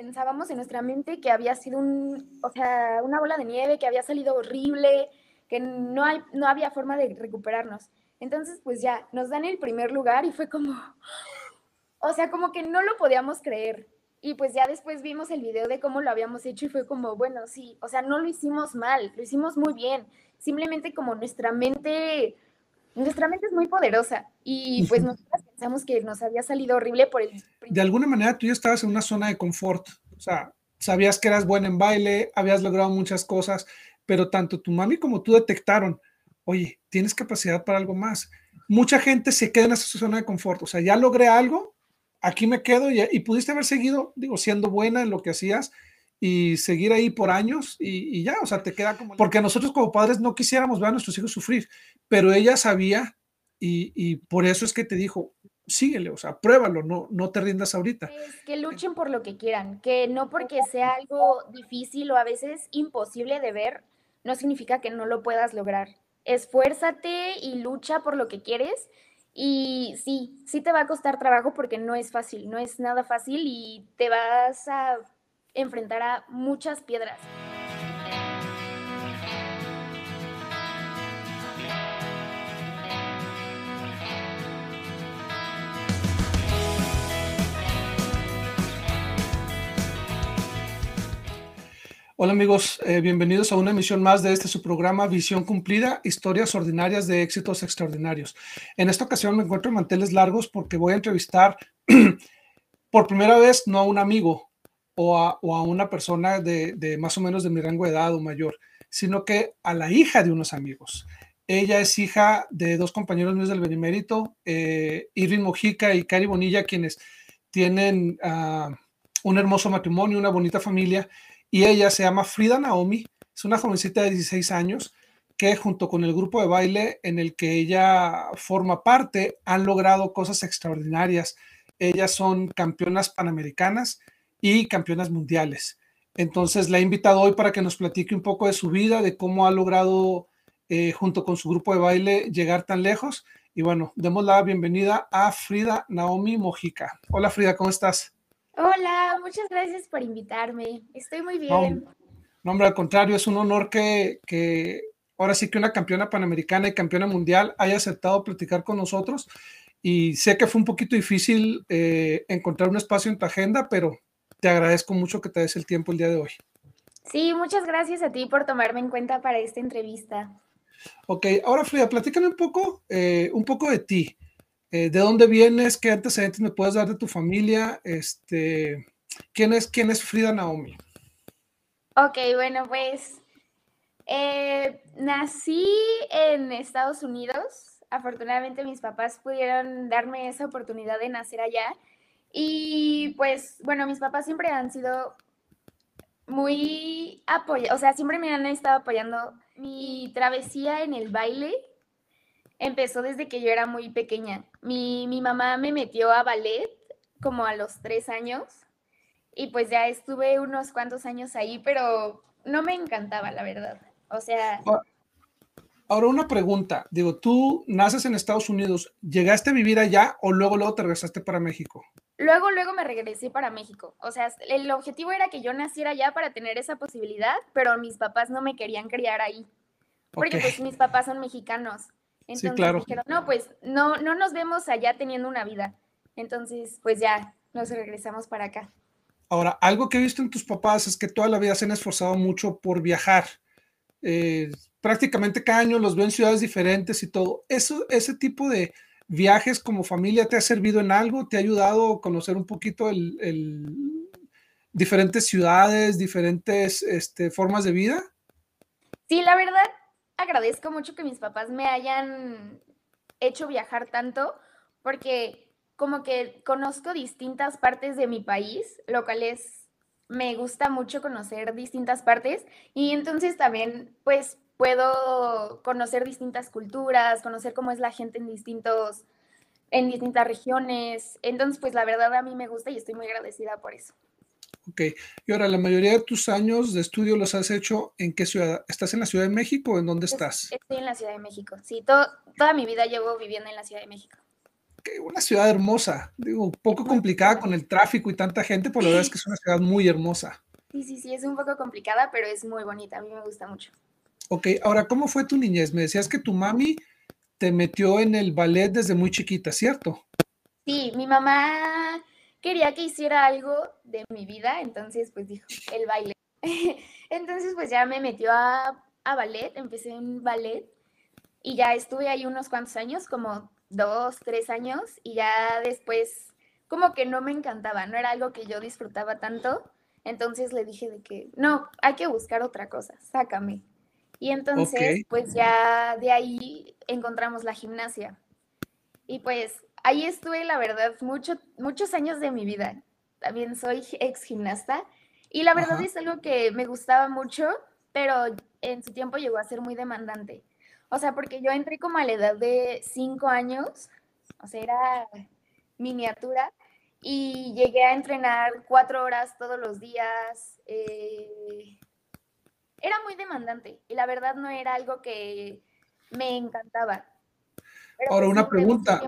pensábamos en nuestra mente que había sido un, o sea, una bola de nieve, que había salido horrible, que no, hay, no había forma de recuperarnos. Entonces, pues ya, nos dan el primer lugar y fue como, o sea, como que no lo podíamos creer. Y pues ya después vimos el video de cómo lo habíamos hecho y fue como, bueno, sí, o sea, no lo hicimos mal, lo hicimos muy bien. Simplemente como nuestra mente, nuestra mente es muy poderosa y pues nosotros pensamos que nos había salido horrible por el... De alguna manera tú ya estabas en una zona de confort, o sea, sabías que eras buena en baile, habías logrado muchas cosas, pero tanto tu mami como tú detectaron, oye, tienes capacidad para algo más. Mucha gente se queda en esa zona de confort, o sea, ya logré algo, aquí me quedo y, pudiste haber seguido, digo, siendo buena en lo que hacías y seguir ahí por años y, ya, o sea, te queda como... Porque nosotros como padres no quisiéramos ver a nuestros hijos sufrir, pero ella sabía y, por eso es que te dijo, síguele, o sea, pruébalo, no, no te rindas ahorita. que luchen por lo que quieran, que no porque sea algo difícil o a veces imposible de ver, no significa que no lo puedas lograr. Esfuérzate y lucha por lo que quieres y sí, sí te va a costar trabajo porque no es fácil, no es nada fácil y te vas a enfrentar a muchas piedras. Hola amigos, eh, bienvenidos a una emisión más de este su programa Visión Cumplida, historias ordinarias de éxitos extraordinarios. En esta ocasión me encuentro en manteles largos porque voy a entrevistar por primera vez no a un amigo o a, una persona de, más o menos de mi rango de edad o mayor, sino que a la hija de unos amigos. Ella es hija de dos compañeros míos del Benemérito, eh, Irving Mojica y Cari Bonilla, quienes tienen ah, un hermoso matrimonio, una bonita familia y ella se llama Frida Naomi, es una jovencita de 16 años que junto con el grupo de baile en el que ella forma parte han logrado cosas extraordinarias. Ellas son campeonas panamericanas y campeonas mundiales. Entonces la he invitado hoy para que nos platique un poco de su vida, de cómo ha logrado eh, junto con su grupo de baile llegar tan lejos. Y bueno, demos la bienvenida a Frida Naomi Mojica. Hola Frida, ¿cómo estás? Hola, muchas gracias por invitarme. Estoy muy bien. No, hombre, al contrario, es un honor que, ahora sí que una campeona panamericana y campeona mundial haya aceptado platicar con nosotros. Y sé que fue un poquito difícil eh, encontrar un espacio en tu agenda, pero te agradezco mucho que te des el tiempo el día de hoy. Sí, muchas gracias a ti por tomarme en cuenta para esta entrevista. Ok, ahora Frida, platícame un poco, eh, un poco de ti. Eh, ¿De dónde vienes? ¿Qué antecedentes me puedes dar de tu familia? Este, ¿quién, es, ¿Quién es Frida Naomi? Ok, bueno, pues eh, nací en Estados Unidos. Afortunadamente mis papás pudieron darme esa oportunidad de nacer allá. Y pues, bueno, mis papás siempre han sido muy apoyados, o sea, siempre me han estado apoyando mi travesía en el baile empezó desde que yo era muy pequeña. Mi, mamá me metió a ballet como a los tres años y pues ya estuve unos cuantos años ahí, pero no me encantaba, la verdad. O sea... Ahora una pregunta, digo, tú naces en Estados Unidos, ¿llegaste a vivir allá o luego luego te regresaste para México? Luego, luego me regresé para México. O sea, el objetivo era que yo naciera allá para tener esa posibilidad, pero mis papás no me querían criar ahí. Porque pues mis papás son mexicanos. Entonces claro. dijeron, no, pues no, no nos vemos allá teniendo una vida. Entonces, pues ya nos regresamos para acá. Ahora, algo que he visto en tus papás es que toda la vida se han esforzado mucho por viajar. Eh, prácticamente cada año los veo en ciudades diferentes y todo. Eso, ese tipo de viajes como familia te ha servido en algo? ¿Te ha ayudado a conocer un poquito el, diferentes ciudades, diferentes este, formas de vida? Sí, la verdad, agradezco mucho que mis papás me hayan hecho viajar tanto, porque como que conozco distintas partes de mi país, lo cual es, me gusta mucho conocer distintas partes y entonces también pues puedo conocer distintas culturas, conocer cómo es la gente en distintos, en distintas regiones. Entonces pues la verdad a mí me gusta y estoy muy agradecida por eso. Ok, y ahora, la mayoría de tus años de estudio los has hecho en qué ciudad? ¿Estás en la Ciudad de México o en dónde estás? Estoy en la Ciudad de México, sí, toda mi vida llevo viviendo en la Ciudad de México. una ciudad hermosa, digo, un poco complicada con el tráfico y tanta gente, pero la verdad es que es una ciudad muy hermosa. Sí, sí, sí, es un poco complicada, pero es muy bonita, a mí me gusta mucho. Ok, ahora, ¿cómo fue tu niñez? Me decías que tu mami te metió en el ballet desde muy chiquita, ¿cierto? Sí, mi mamá quería que hiciera algo de mi vida, entonces pues dijo, el baile. entonces pues ya me metió a, ballet, empecé en ballet y ya estuve ahí unos cuantos años, como dos, tres años, y ya después como que no me encantaba, no era algo que yo disfrutaba tanto, entonces le dije de que, no, hay que buscar otra cosa, sácame. Y entonces, pues ya de ahí encontramos la gimnasia. Y pues ahí estuve, la verdad, mucho, muchos años de mi vida. También soy ex gimnasta. Y la verdad es algo que me gustaba mucho, pero en su tiempo llegó a ser muy demandante. O sea, porque yo entré como a la edad de cinco años, o sea, era miniatura, y llegué a entrenar cuatro horas todos los días. Eh, era muy demandante y la verdad no era algo que me encantaba. Ahora, una pregunta.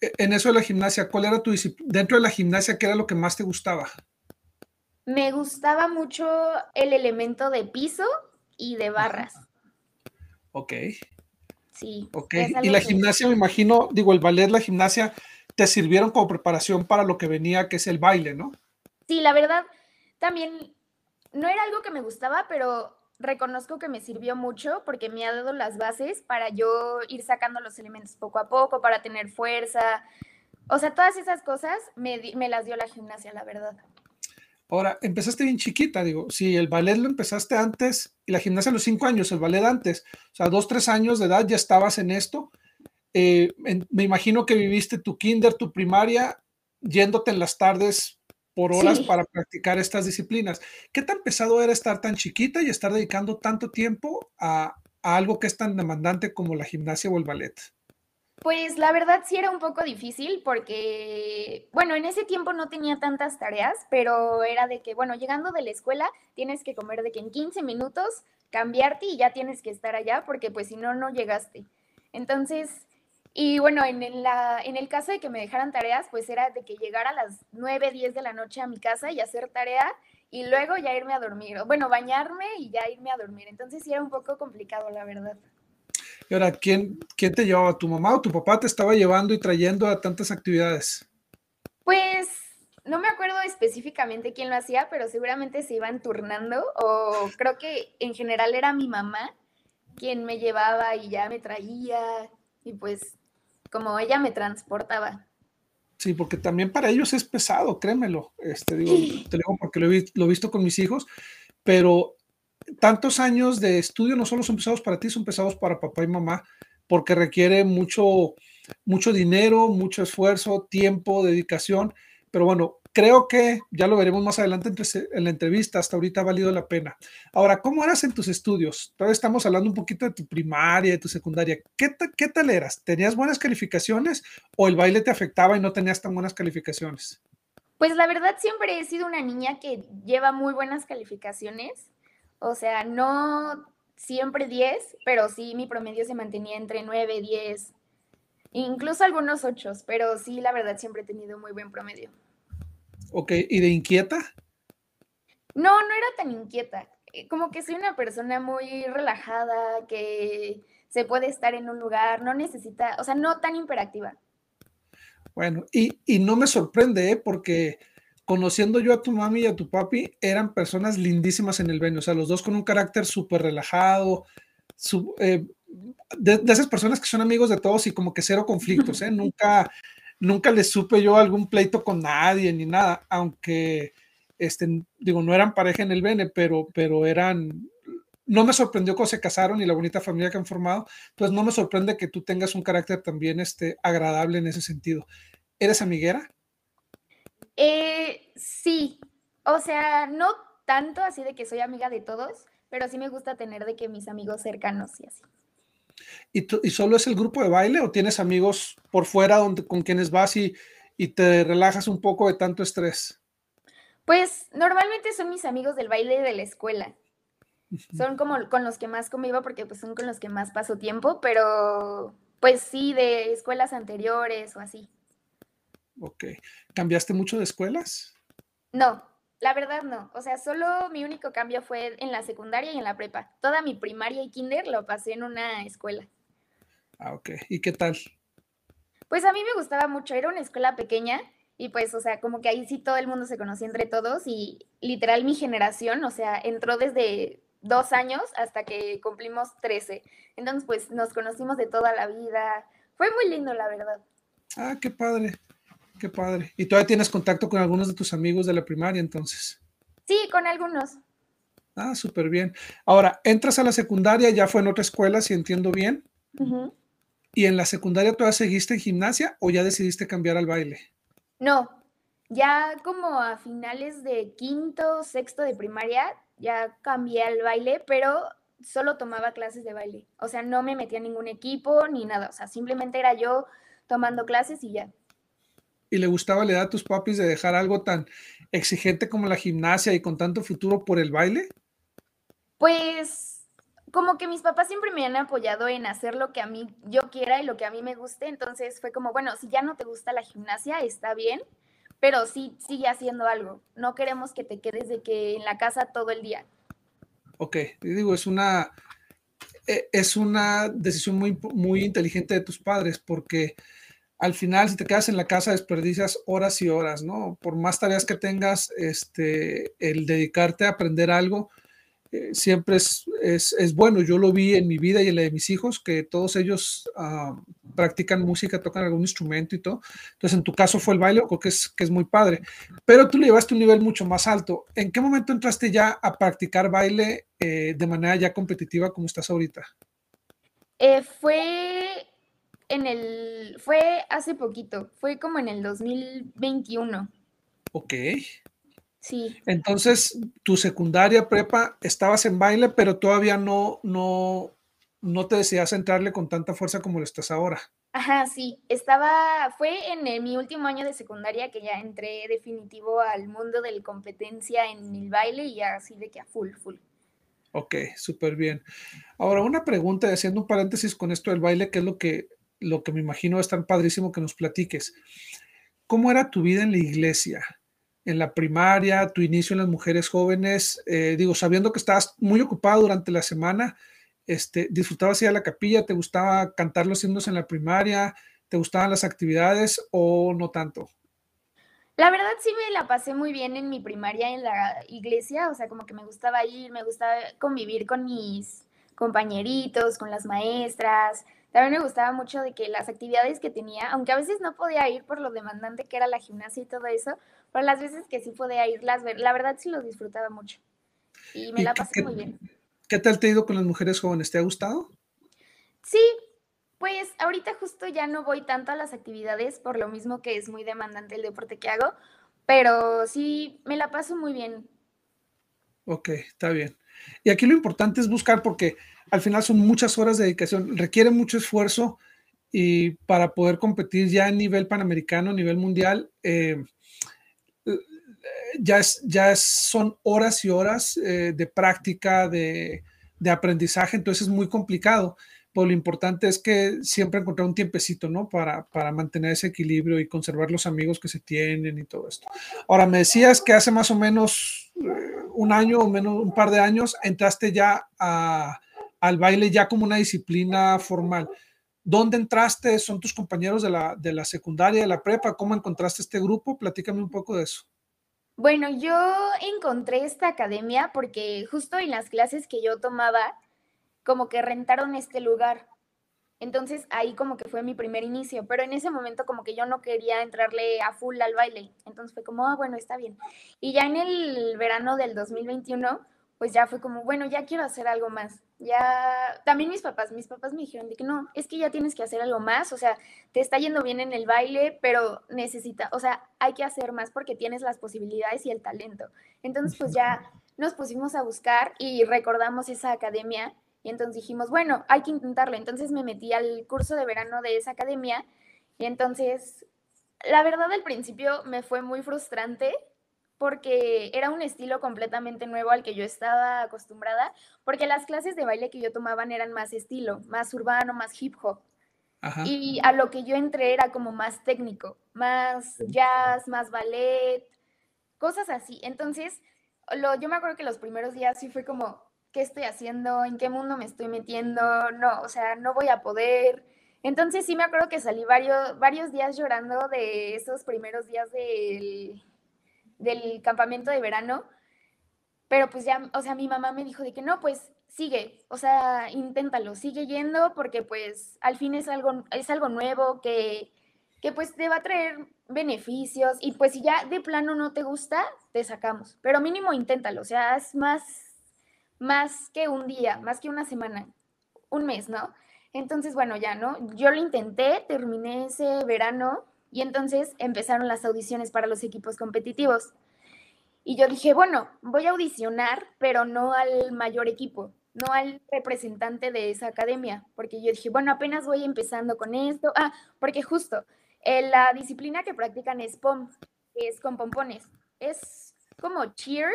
E, en eso de la gimnasia, ¿cuál era tu disciplina? Dentro de la gimnasia, ¿qué era lo que más te gustaba? Me gustaba mucho el elemento de piso y de barras. Ok. Sí. Ok. Y la gimnasia, me imagino, digo, el ballet, la gimnasia, te sirvieron como preparación para lo que venía, que es el baile, ¿no? Sí, la verdad, también no era algo que me gustaba, pero reconozco que me sirvió mucho porque me ha dado las bases para yo ir sacando los elementos poco a poco, para tener fuerza. O sea, todas esas cosas me, me las dio la gimnasia, la verdad. Ahora, empezaste bien chiquita, digo, si el ballet lo empezaste antes y la gimnasia a los cinco años, el ballet antes, o sea, dos, tres años de edad ya estabas en esto. Eh, me imagino que viviste tu kinder, tu primaria, yéndote en las tardes por horas para practicar estas disciplinas. ¿Qué tan pesado era estar tan chiquita y estar dedicando tanto tiempo a, a algo que es tan demandante como la gimnasia o el ballet? Pues la verdad sí era un poco difícil porque, bueno, en ese tiempo no tenía tantas tareas, pero era de que, bueno, llegando de la escuela tienes que comer de que en 15 minutos cambiarte y ya tienes que estar allá porque pues si no, no llegaste. Entonces, y bueno, en, la, en el caso de que me dejaran tareas, pues era de que llegara a las 9, 10 de la noche a mi casa y hacer tarea y luego ya irme a dormir. Bueno, bañarme y ya irme a dormir. Entonces sí era un poco complicado, la verdad. Y ahora, ¿quién, quién te llevaba? ¿Tu mamá o tu papá te estaba llevando y trayendo a tantas actividades? Pues no me acuerdo específicamente quién lo hacía, pero seguramente se iban turnando o creo que en general era mi mamá quien me llevaba y ya me traía y pues como ella me transportaba. Sí, porque también para ellos es pesado, créemelo. Este, digo, te digo porque lo he, lo he visto con mis hijos, pero tantos años de estudio no solo son pesados para ti, son pesados para papá y mamá, porque requiere mucho, mucho dinero, mucho esfuerzo, tiempo, dedicación. Pero bueno, creo que ya lo veremos más adelante en la entrevista, hasta ahorita ha valido la pena. Ahora, ¿cómo eras en tus estudios? Todavía estamos hablando un poquito de tu primaria, de tu secundaria. ¿Qué, qué tal eras? ¿Tenías buenas calificaciones o el baile te afectaba y no tenías tan buenas calificaciones? Pues la verdad siempre he sido una niña que lleva muy buenas calificaciones o sea, no siempre 10, pero sí mi promedio se mantenía entre 9, 10, incluso algunos 8, pero sí, la verdad, siempre he tenido muy buen promedio. Ok, ¿y de inquieta? No, no era tan inquieta. Eh, como que soy una persona muy relajada, que se puede estar en un lugar, no necesita, o sea, no tan hiperactiva. Bueno, y, y no me sorprende, ¿eh? porque conociendo yo a tu mami y a tu papi, eran personas lindísimas en el venio, o sea, los dos con un carácter súper relajado, eh, de, esas personas que son amigos de todos y como que cero conflictos, ¿eh? Nunca, nunca les supe yo algún pleito con nadie ni nada, aunque, este, digo, no eran pareja en el Bene, pero, pero eran, no me sorprendió cómo se casaron y la bonita familia que han formado, pues no me sorprende que tú tengas un carácter también este, agradable en ese sentido. ¿Eres amiguera? Eh, sí, o sea, no tanto así de que soy amiga de todos, pero sí me gusta tener de que mis amigos cercanos y así. ¿Y, ¿Y solo es el grupo de baile o tienes amigos por fuera donde, con quienes vas y, y te relajas un poco de tanto estrés? Pues normalmente son mis amigos del baile de la escuela. Son como con los que más convivo porque pues son con los que más paso tiempo, pero Pues sí, de escuelas anteriores o así. Ok. ¿Cambiaste mucho de escuelas? No, la verdad no. O sea, solo mi único cambio fue en la secundaria y en la prepa. Toda mi primaria y kinder lo pasé en una escuela. Ah, ok. ¿Y qué tal? Pues a mí me gustaba mucho. Era una escuela pequeña y pues, o sea, como que ahí sí todo el mundo se conocía entre todos y literal mi generación, o sea, entró desde dos años hasta que cumplimos 13. Entonces, pues nos conocimos de toda la vida. Fue muy lindo, la verdad. Ah, qué padre, qué padre. ¿Y todavía tienes contacto con algunos de tus amigos de la primaria entonces? Sí, con algunos. Ah, súper bien. Ahora, entras a la secundaria, ya fue en otra escuela, si entiendo bien. ¿Y en la secundaria todavía seguiste en gimnasia o ya decidiste cambiar al baile? No, ya como a finales de quinto, sexto de primaria, ya cambié al baile, pero solo tomaba clases de baile. O sea, no me metía en ningún equipo ni nada. O sea, simplemente era yo tomando clases y ya. ¿Y le gustaba la edad a tus papis de dejar algo tan exigente como la gimnasia y con tanto futuro por el baile? Pues como que mis papás siempre me han apoyado en hacer lo que a mí yo quiera y lo que a mí me guste. Entonces fue como, bueno, si ya no te gusta la gimnasia, está bien pero sí sigue haciendo algo. No queremos que te quedes de que en la casa todo el día. Ok, digo, es una, e, es una decisión muy, muy inteligente de tus padres porque al final si te quedas en la casa desperdicias horas y horas, ¿no? Por más tareas que tengas, este, el dedicarte a aprender algo, eh, siempre es, es, bueno. Yo lo vi en mi vida y en la de mis hijos, que todos ellos ah, practican música, tocan algún instrumento y todo. Entonces, en tu caso fue el baile, creo que es, que es muy padre. Pero tú le llevaste un nivel mucho más alto. ¿En qué momento entraste ya a practicar baile eh, de manera ya competitiva como estás ahorita? Eh, fue en el, fue hace poquito, fue como en el 2021. Ok. Sí. Entonces, tu secundaria, prepa, estabas en baile, pero todavía no, no, no te deseas entrarle con tanta fuerza como lo estás ahora. Ajá, sí. Estaba, fue en mi último año de secundaria que ya entré definitivo al mundo de la competencia en el baile y así de que a full, full. Ok, súper bien. Ahora, una pregunta, haciendo un paréntesis con esto del baile, que es lo que, lo que me imagino es tan padrísimo que nos platiques. ¿Cómo era tu vida en la iglesia? en la primaria, tu inicio en las mujeres jóvenes, eh, digo, sabiendo que estabas muy ocupado durante la semana, este, ¿disfrutabas ir a la capilla? ¿Te gustaba cantar los himnos en la primaria? ¿Te gustaban las actividades o no tanto? La verdad sí me la pasé muy bien en mi primaria en la iglesia, o sea, como que me gustaba ir, me gustaba convivir con mis compañeritos, con las maestras, también me gustaba mucho de que las actividades que tenía, aunque a veces no podía ir por lo demandante que era la gimnasia y todo eso, pero las veces que sí podía irlas ver, la verdad sí lo disfrutaba mucho. Y me la pasé muy bien. ¿Qué tal te ha ido con las mujeres jóvenes? ¿Te ha gustado? Sí, pues ahorita justo ya no voy tanto a las actividades por lo mismo que es muy demandante el deporte que hago, pero sí me la paso muy bien. Ok, está bien. Y aquí lo importante es buscar porque al final son muchas horas de dedicación, requiere mucho esfuerzo y para poder competir ya a nivel panamericano, a nivel mundial, eh, ya, es, ya son horas y horas eh, de práctica, de, aprendizaje, entonces es muy complicado. Pero lo importante es que siempre encontrar un tiempecito, ¿no? Para, para mantener ese equilibrio y conservar los amigos que se tienen y todo esto. Ahora, me decías que hace más o menos eh, un año o menos un par de años entraste ya a, al baile ya como una disciplina formal. ¿Dónde entraste? ¿Son tus compañeros de la, de la secundaria, de la prepa? ¿Cómo encontraste este grupo? Platícame un poco de eso. Bueno, yo encontré esta academia porque justo en las clases que yo tomaba, como que rentaron este lugar. Entonces ahí como que fue mi primer inicio, pero en ese momento como que yo no quería entrarle a full al baile. Entonces fue como, ah, bueno, está bien. Y ya en el verano del 2021 pues ya fue como, bueno, ya quiero hacer algo más. Ya, también mis papás, mis papás me dijeron de que no, es que ya tienes que hacer algo más, o sea, te está yendo bien en el baile, pero necesita, o sea, hay que hacer más porque tienes las posibilidades y el talento. Entonces, pues ya nos pusimos a buscar y recordamos esa academia y entonces dijimos, bueno, hay que intentarlo. Entonces me metí al curso de verano de esa academia y entonces, la verdad, al principio me fue muy frustrante porque era un estilo completamente nuevo al que yo estaba acostumbrada, porque las clases de baile que yo tomaban eran más estilo, más urbano, más hip hop. Y a lo que yo entré era como más técnico, más jazz, más ballet, cosas así. Entonces, lo, yo me acuerdo que los primeros días sí fue como, ¿qué estoy haciendo? ¿En qué mundo me estoy metiendo? No, o sea, no voy a poder. Entonces sí me acuerdo que salí varios, varios días llorando de esos primeros días del, del campamento de verano, pero pues ya, o sea, mi mamá me dijo de que no, pues sigue, o sea, inténtalo, sigue yendo porque pues al fin es algo, es algo nuevo que, que pues te va a traer beneficios y pues si ya de plano no te gusta, te sacamos, pero mínimo inténtalo, o sea, es más, más que un día, más que una semana, un mes, ¿no? Entonces, bueno, ya, ¿no? Yo lo intenté, terminé ese verano y entonces empezaron las audiciones para los equipos competitivos. Y yo dije, bueno, voy a audicionar, pero no al mayor equipo, no al representante de esa academia, porque yo dije, bueno, apenas voy empezando con esto. Ah, porque justo, eh, la disciplina que practican es POM, que es con pompones. Es como cheer,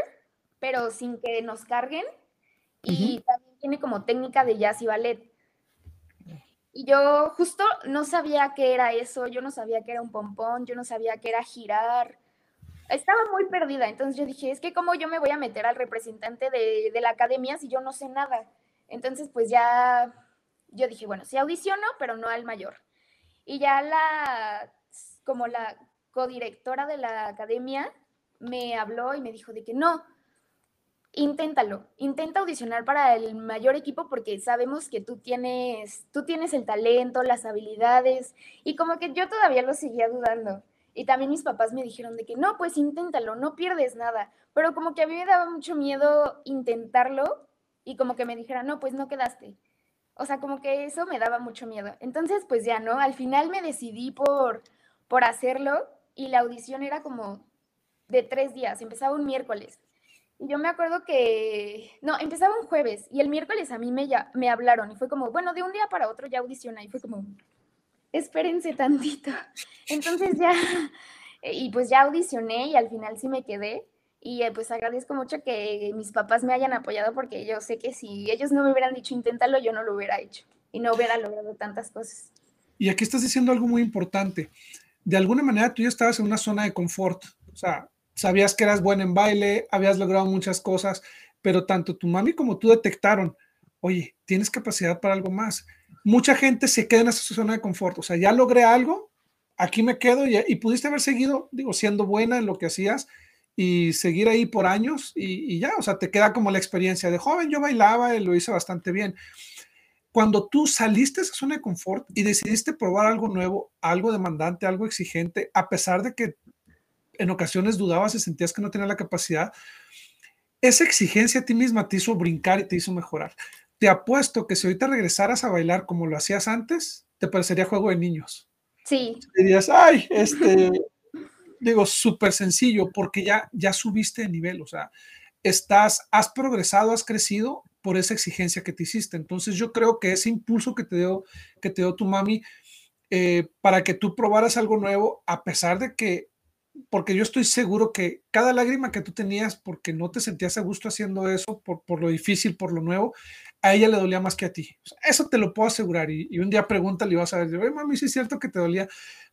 pero sin que nos carguen. Y también tiene como técnica de jazz y ballet. Y yo justo no sabía qué era eso, yo no sabía qué era un pompón, yo no sabía qué era girar. Estaba muy perdida, entonces yo dije, es que cómo yo me voy a meter al representante de, la academia si yo no sé nada. Entonces pues ya, yo dije, bueno, sí audiciono, pero no al mayor. Y ya la, como la codirectora de la academia me habló y me dijo de que no, inténtalo, intenta audicionar para el mayor equipo porque sabemos que tú tienes, tú tienes el talento, las habilidades y como que yo todavía lo seguía dudando. Y también mis papás me dijeron de que no, pues inténtalo, no pierdes nada. Pero como que a mí me daba mucho miedo intentarlo y como que me dijera, no, pues no quedaste. O sea, como que eso me daba mucho miedo. Entonces, pues ya, ¿no? Al final me decidí por, por hacerlo y la audición era como de tres días, empezaba un miércoles. Y yo me acuerdo que, no, empezaba un jueves y el miércoles a mí me, ya, me hablaron y fue como, bueno, de un día para otro ya audiciona y fue como, espérense tantito. Entonces ya, y pues ya audicioné y al final sí me quedé. Y eh, pues agradezco mucho que mis papás me hayan apoyado porque yo sé que si ellos no me hubieran dicho inténtalo, yo no lo hubiera hecho y no hubiera logrado tantas cosas. Y aquí estás diciendo algo muy importante. De alguna manera tú ya estabas en una zona de confort. O sea, sabías que eras buena en baile, habías logrado muchas cosas, pero tanto tu mami como tú detectaron, oye, tienes capacidad para algo más. Mucha gente se queda en esa zona de confort, o sea, ya logré algo, aquí me quedo y, pudiste haber seguido, digo, siendo buena en lo que hacías y seguir ahí por años y, ya, o sea, te queda como la experiencia de joven, yo bailaba y lo hice bastante bien. Cuando tú saliste de esa zona de confort y decidiste probar algo nuevo, algo demandante, algo exigente, a pesar de que en ocasiones dudabas y sentías que no tenía la capacidad, esa exigencia a ti misma te hizo brincar y te hizo mejorar. Te apuesto que si ahorita regresaras a bailar como lo hacías antes, te parecería juego de niños. Sí. Dirías, ay, este, digo, súper sencillo, porque ya, ya subiste de nivel, o sea, estás, has progresado, has crecido por esa exigencia que te hiciste. Entonces yo creo que ese impulso que te dio, que te dio tu mami, eh, para que tú probaras algo nuevo, a pesar de que porque yo estoy seguro que cada lágrima que tú tenías porque no te sentías a gusto haciendo eso, por, por lo difícil, por lo nuevo, a ella le dolía más que a ti. eso te lo puedo asegurar. Y, un día pregúntale y vas a ver, mami, sí es cierto que te dolía.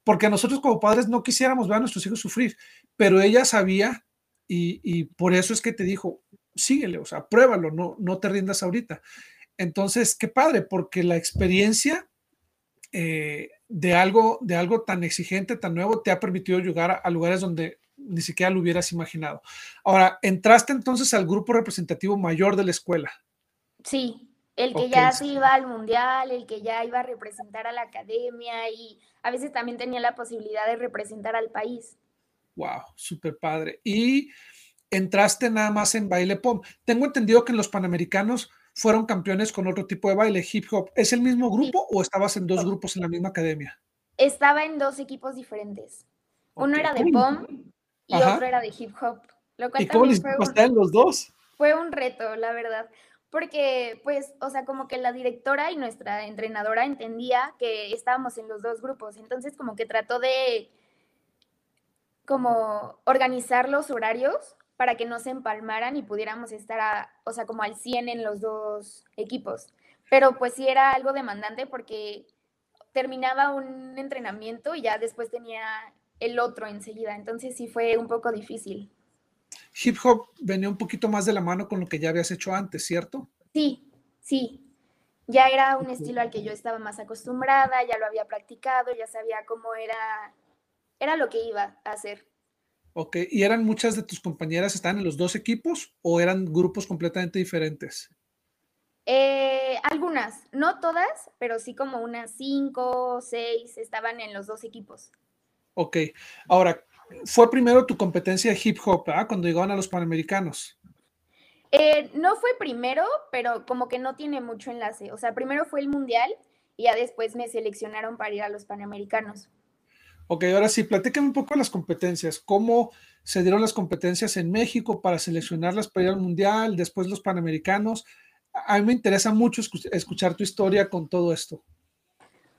Porque a nosotros como padres no quisiéramos ver a nuestros hijos sufrir, pero ella sabía y, y por eso es que te dijo, síguele, o sea, pruébalo, no, no te rindas ahorita. Entonces, qué padre, porque la experiencia eh, de, algo, de algo tan exigente, tan nuevo, te ha permitido llegar a, lugares donde ni siquiera lo hubieras imaginado. Ahora, entraste entonces al grupo representativo mayor de la escuela. Sí, el que ya se iba al mundial, el que ya iba a representar a la academia y a veces también tenía la posibilidad de representar al país. Wow, súper padre. Y entraste nada más en baile pop. Tengo entendido que en los Panamericanos fueron campeones con otro tipo de baile, hip hop. ¿Es el mismo grupo o estabas en dos grupos en la misma academia? Estaba en dos equipos diferentes. Uno era de pom y otro era de hip hop. ¿Y cómo les en los dos? Fue un reto, la verdad. Porque, pues, o sea, como que la directora y nuestra entrenadora entendía que estábamos en los dos grupos. Entonces, como que trató de como organizar los horarios para que no se empalmaran y pudiéramos estar, a, o sea, como al 100 en los dos equipos. Pero pues sí era algo demandante porque terminaba un entrenamiento y ya después tenía el otro enseguida. Entonces sí fue un poco difícil. Hip hop venía un poquito más de la mano con lo que ya habías hecho antes, ¿cierto? Sí, sí. Ya era un estilo al que yo estaba más acostumbrada, ya lo había practicado, ya sabía cómo era, era lo que iba a hacer. Ok, ¿y eran muchas de tus compañeras, estaban en los dos equipos o eran grupos completamente diferentes? Eh, algunas, no todas, pero sí como unas cinco, seis estaban en los dos equipos. Ok, ahora, fue primero tu competencia de hip hop. Cuando llegaban a los Panamericanos. Eh, no fue primero, pero como que no tiene mucho enlace. O sea, primero fue el Mundial y ya después me seleccionaron para ir a los Panamericanos. Ok, ahora sí, platícame un poco las competencias. ¿Cómo se dieron las competencias en México para seleccionarlas para ir al Mundial, después los Panamericanos? A mí me interesa mucho escuchar tu historia con todo esto.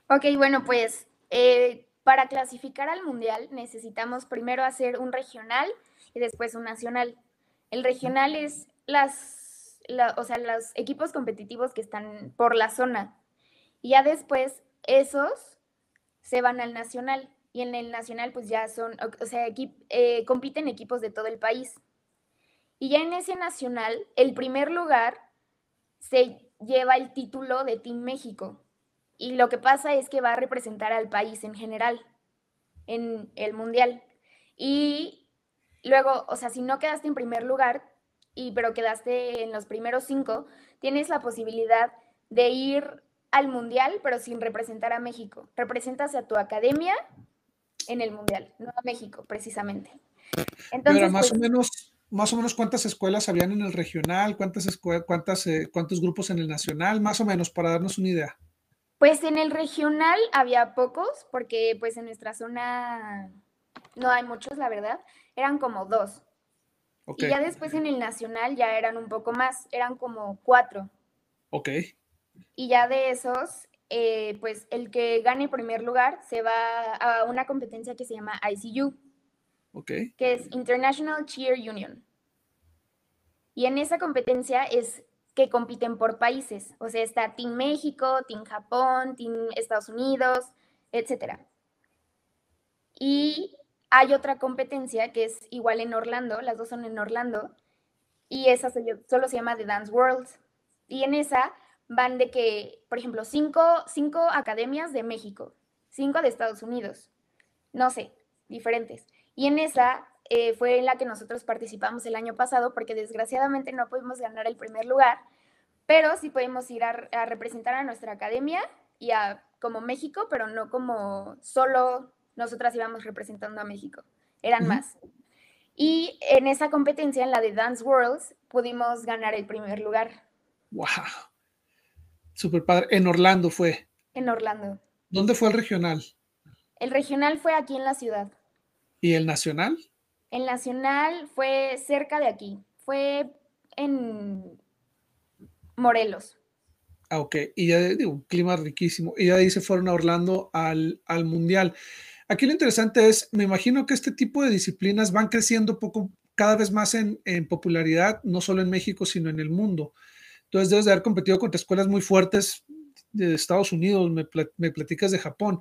Ok, bueno, pues eh, para clasificar al mundial necesitamos primero hacer un regional y después un nacional. El regional es las, o sea, los equipos competitivos que están por la zona. Y ya después esos se van al nacional. Y en el nacional pues ya son, o sea, eh, compiten equipos de todo el país. Y ya en ese nacional, el primer lugar se lleva el título de Team México y lo que pasa es que va a representar al país en general en el mundial. Y luego, o sea, si no quedaste en primer lugar, y, pero quedaste en los primeros cinco, tienes la posibilidad de ir al mundial, pero sin representar a México. Representas a tu academia en el mundial, no a México, precisamente. Entonces, más o pues menos, más o menos cuántas escuelas habían en el regional, cuántas cuántas, eh, cuántos grupos en el nacional, más o menos, para darnos una idea. Pues en el regional había pocos, porque pues en nuestra zona no hay muchos, la verdad. Eran como dos. Y ya después en el nacional ya eran un poco más, eran como cuatro. Ok. Y ya de esos, eh, pues el que gane primer lugar se va a una competencia que se llama ICU. Ok. Que es International Cheer Union. Y en esa competencia es que compiten por países. O sea, está Team México, Team Japón, Team Estados Unidos, etc. Y hay otra competencia que es igual en Orlando, las dos son en Orlando, y esa solo se llama The Dance World. Y en esa van de que, por ejemplo, cinco, cinco academias de México, cinco de Estados Unidos, no sé, diferentes. Y en esa eh, fue en la que nosotros participamos el año pasado porque desgraciadamente no pudimos ganar el primer lugar, pero sí podemos ir a, representar a nuestra academia y a como México, pero no como solo nosotras íbamos representando a México, eran más. Y en esa competencia, en la de Dance Worlds, pudimos ganar el primer lugar. ¡Wow! Super padre. En Orlando fue. En Orlando. ¿Dónde fue el regional? El regional fue aquí en la ciudad. ¿Y el nacional? El nacional fue cerca de aquí, fue en Morelos. Ah, ok, y ya digo, un clima riquísimo. Y ya ahí se fueron a Orlando al, al Mundial. Aquí lo interesante es, me imagino que este tipo de disciplinas van creciendo poco, cada vez más en, en popularidad, no solo en México, sino en el mundo. Entonces debes de haber competido contra escuelas muy fuertes de Estados Unidos, me, me platicas de Japón.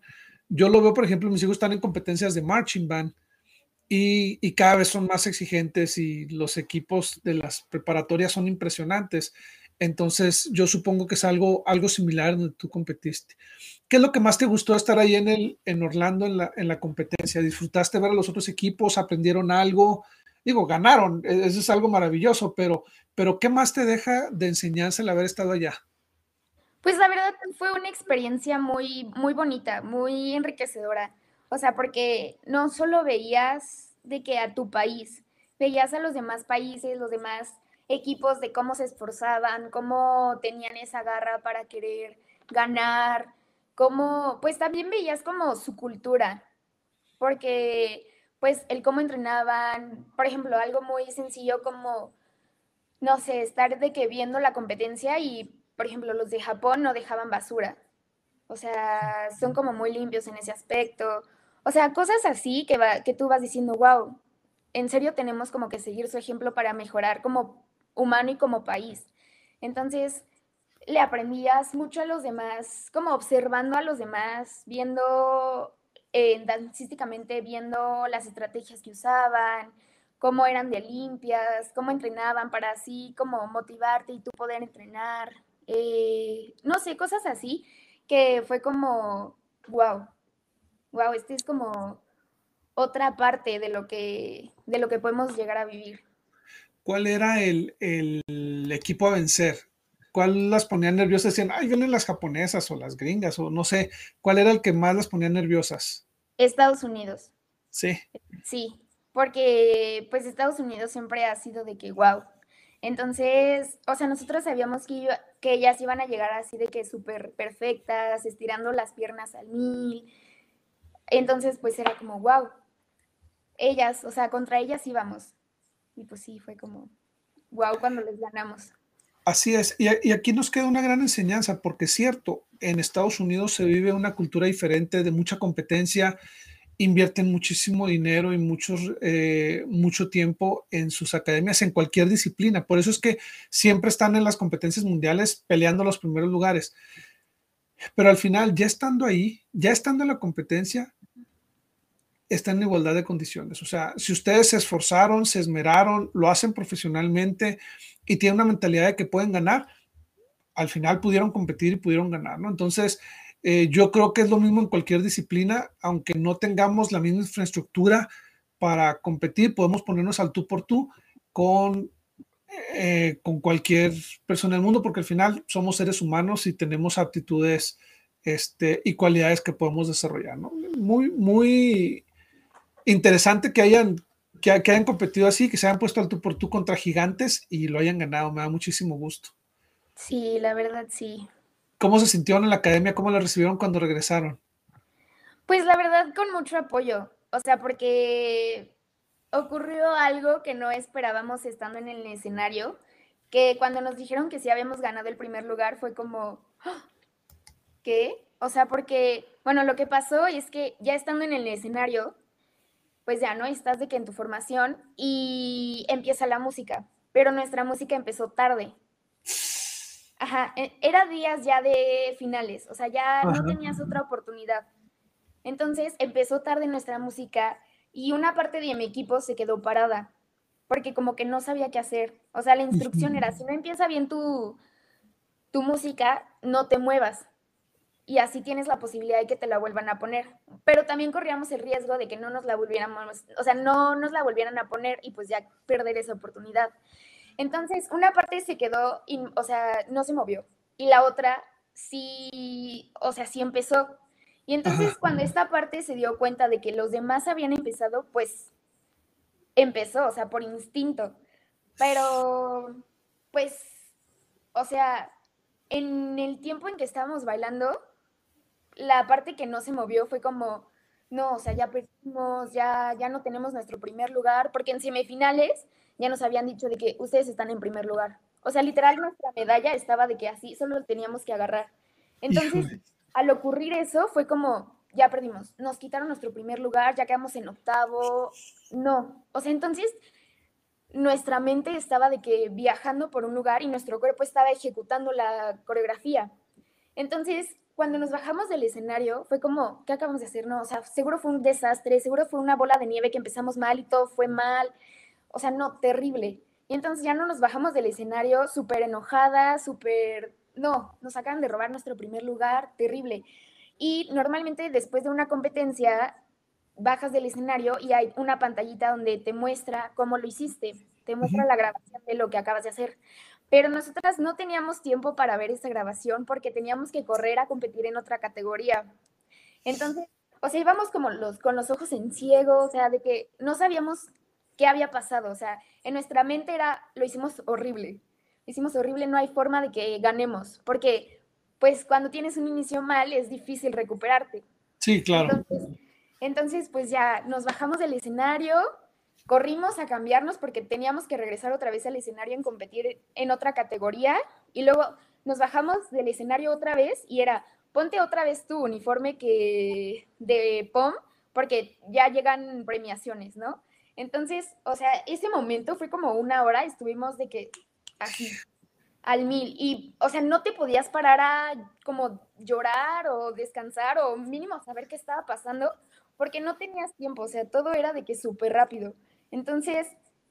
Yo lo veo, por ejemplo, mis hijos están en competencias de marching band y, cada vez son más exigentes y los equipos de las preparatorias son impresionantes. Entonces, yo supongo que es algo, algo similar donde tú competiste. ¿Qué es lo que más te gustó estar ahí en, el, en Orlando en la, en la competencia? ¿Disfrutaste ver a los otros equipos? ¿Aprendieron algo? Digo, ganaron, e, eso es algo maravilloso, pero, pero ¿qué más te deja de enseñanza el haber estado allá? Pues la verdad fue una experiencia muy, muy bonita, muy enriquecedora. O sea, porque no solo veías de que a tu país, veías a los demás países, los demás equipos de cómo se esforzaban, cómo tenían esa garra para querer ganar, cómo, pues también veías como su cultura, porque pues el cómo entrenaban, por ejemplo, algo muy sencillo como, no sé, estar de que viendo la competencia y, por ejemplo, los de Japón no dejaban basura. O sea, son como muy limpios en ese aspecto. O sea, cosas así que, que tú vas diciendo, wow, en serio tenemos como que seguir su ejemplo para mejorar como humano y como país. Entonces, le aprendías mucho a los demás, como observando a los demás, viendo eh, dancísticamente, viendo las estrategias que usaban, cómo eran de limpias, cómo entrenaban para así como motivarte y tú poder entrenar. Eh, no sé, cosas así que fue como, wow, wow, este es como otra parte de lo que, de lo que podemos llegar a vivir. ¿Cuál era el, el equipo a vencer? ¿Cuál las ponía nerviosas? Decían, ay, vienen las japonesas o las gringas, o no sé, ¿cuál era el que más las ponía nerviosas? Estados Unidos. Sí. Sí, porque pues Estados Unidos siempre ha sido de que, wow. Entonces, o sea, nosotros sabíamos que, que ellas iban a llegar así de que súper perfectas, estirando las piernas al mil. Entonces, pues era como, wow. Ellas, o sea, contra ellas íbamos. Y pues sí, fue como, wow, cuando les ganamos. Así es, y, aquí nos queda una gran enseñanza, porque es cierto, en Estados Unidos se vive una cultura diferente de mucha competencia, invierten muchísimo dinero y muchos, eh, mucho tiempo en sus academias, en cualquier disciplina. Por eso es que siempre están en las competencias mundiales peleando los primeros lugares. Pero al final, ya estando ahí, ya estando en la competencia, están en igualdad de condiciones. O sea, si ustedes se esforzaron, se esmeraron, lo hacen profesionalmente y tienen una mentalidad de que pueden ganar, al final pudieron competir y pudieron ganar, ¿no? Entonces, eh, yo creo que es lo mismo en cualquier disciplina, aunque no tengamos la misma infraestructura para competir, podemos ponernos al tú por tú con, eh, con cualquier persona del mundo, porque al final somos seres humanos y tenemos aptitudes este, y cualidades que podemos desarrollar. ¿no? Muy, muy interesante que hayan, que, que hayan competido así, que se hayan puesto al tú por tú contra gigantes y lo hayan ganado. Me da muchísimo gusto. Sí, la verdad sí. ¿Cómo se sintieron en la academia? ¿Cómo la recibieron cuando regresaron? Pues la verdad con mucho apoyo, o sea, porque ocurrió algo que no esperábamos estando en el escenario, que cuando nos dijeron que sí habíamos ganado el primer lugar fue como, ¡Ah! ¿qué? O sea, porque, bueno, lo que pasó es que ya estando en el escenario, pues ya no estás de que en tu formación y empieza la música, pero nuestra música empezó tarde. Ajá, e, era días ya de finales, o sea, ya no tenías otra oportunidad. Entonces empezó tarde nuestra música y una parte de mi equipo se quedó parada, porque como que no sabía qué hacer. O sea, la instrucción era, si no empieza bien tu, tu música, no te muevas. Y así tienes la posibilidad de que te la vuelvan a poner. Pero también corríamos el riesgo de que no nos la volviéramos, o sea, no nos la volvieran a poner y pues ya perder esa oportunidad. Entonces, una parte se quedó, o sea, no se movió. Y la otra sí, o sea, sí empezó. Y entonces cuando esta parte se dio cuenta de que los demás habían empezado, pues empezó, o sea, por instinto. Pero, pues, o sea, en el tiempo en que estábamos bailando, la parte que no se movió fue como, no, o sea, ya perdimos, ya, ya no tenemos nuestro primer lugar, porque en semifinales ya nos habían dicho de que ustedes están en primer lugar. O sea, literal nuestra medalla estaba de que así solo teníamos que agarrar. Entonces, al ocurrir eso, fue como, ya perdimos, nos quitaron nuestro primer lugar, ya quedamos en octavo. No, o sea, entonces nuestra mente estaba de que viajando por un lugar y nuestro cuerpo estaba ejecutando la coreografía. Entonces, cuando nos bajamos del escenario, fue como, ¿qué acabamos de hacer? No, o sea, seguro fue un desastre, seguro fue una bola de nieve que empezamos mal y todo fue mal o sea, no, terrible. Y entonces ya no nos bajamos del escenario súper enojada, súper, no, nos acaban de robar nuestro primer lugar, terrible. Y normalmente después de una competencia, bajas del escenario y hay una pantallita donde te muestra cómo lo hiciste, te muestra la grabación de lo que acabas de hacer. Pero nosotras no teníamos tiempo para ver esa grabación porque teníamos que correr a competir en otra categoría. Entonces, o sea, íbamos como los, con los ojos en ciego, o sea, de que no sabíamos qué había pasado. O sea, en nuestra mente era, lo hicimos horrible. Lo hicimos horrible, no hay forma de que ganemos, porque pues cuando tienes un inicio mal es difícil recuperarte. Sí, claro. Entonces, entonces pues ya nos bajamos del escenario, corrimos a cambiarnos porque teníamos que regresar otra vez al escenario en competir en otra categoría y luego nos bajamos del escenario otra vez y era ponte otra vez tu uniforme que de POM porque ya llegan premiaciones, ¿no? Entonces, o sea, ese momento fue como una hora, estuvimos de que así. al mil. Y, o sea, no te podías parar a como llorar o descansar o mínimo saber qué estaba pasando porque no tenías tiempo, o sea, todo era de que súper rápido. Entonces,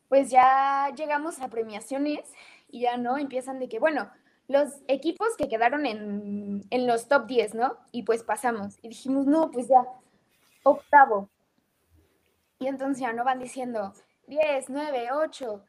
pues ya llegamos a premiaciones y ya no, empiezan de que, bueno, los equipos que quedaron en, en los top 10, ¿no? Y pues pasamos. Y dijimos, no, pues ya, octavo. Y entonces ya no van diciendo 10, 9, 8,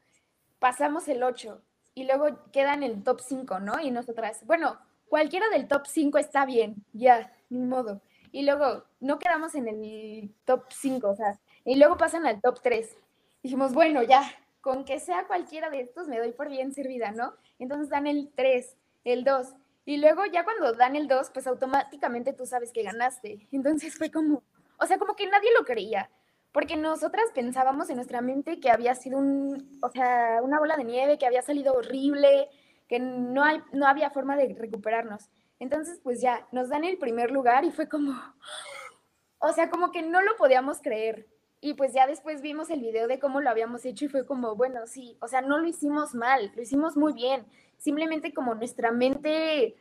pasamos el 8 y luego quedan el top 5, ¿no? Y nosotras, bueno, cualquiera del top 5 está bien, ya, ni modo. Y luego no quedamos en el top 5, o sea, y luego pasan al top 3. Dijimos, bueno, ya, con que sea cualquiera de estos me doy por bien servida, ¿no? Entonces dan el 3, el 2. Y luego ya cuando dan el 2, pues automáticamente tú sabes que ganaste. Entonces fue como, o sea, como que nadie lo creía, porque nosotras pensábamos en nuestra mente que había sido un, o sea, una bola de nieve, que había salido horrible, que no, hay, no había forma de recuperarnos. Entonces, pues ya, nos dan el primer lugar y fue como, o sea, como que no lo podíamos creer. Y pues ya después vimos el video de cómo lo habíamos hecho y fue como, bueno, sí, o sea, no lo hicimos mal, lo hicimos muy bien. Simplemente como nuestra mente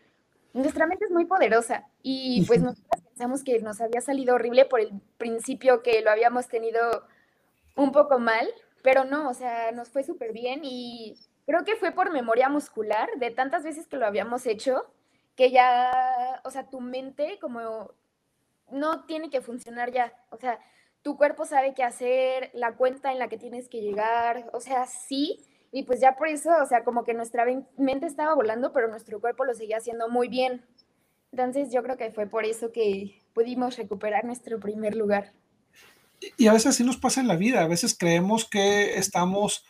nuestra mente es muy poderosa y pues nosotros pensamos que nos había salido horrible por el principio que lo habíamos tenido un poco mal, pero no, o sea, nos fue súper bien y creo que fue por memoria muscular de tantas veces que lo habíamos hecho que ya, o sea, tu mente como no tiene que funcionar ya, o sea, tu cuerpo sabe qué hacer, la cuenta en la que tienes que llegar, o sea, sí, y pues ya por eso, o sea, como que nuestra mente estaba volando, pero nuestro cuerpo lo seguía haciendo muy bien. Entonces yo creo que fue por eso que pudimos recuperar nuestro primer lugar. Y a veces así nos pasa en la vida, a veces creemos que estamos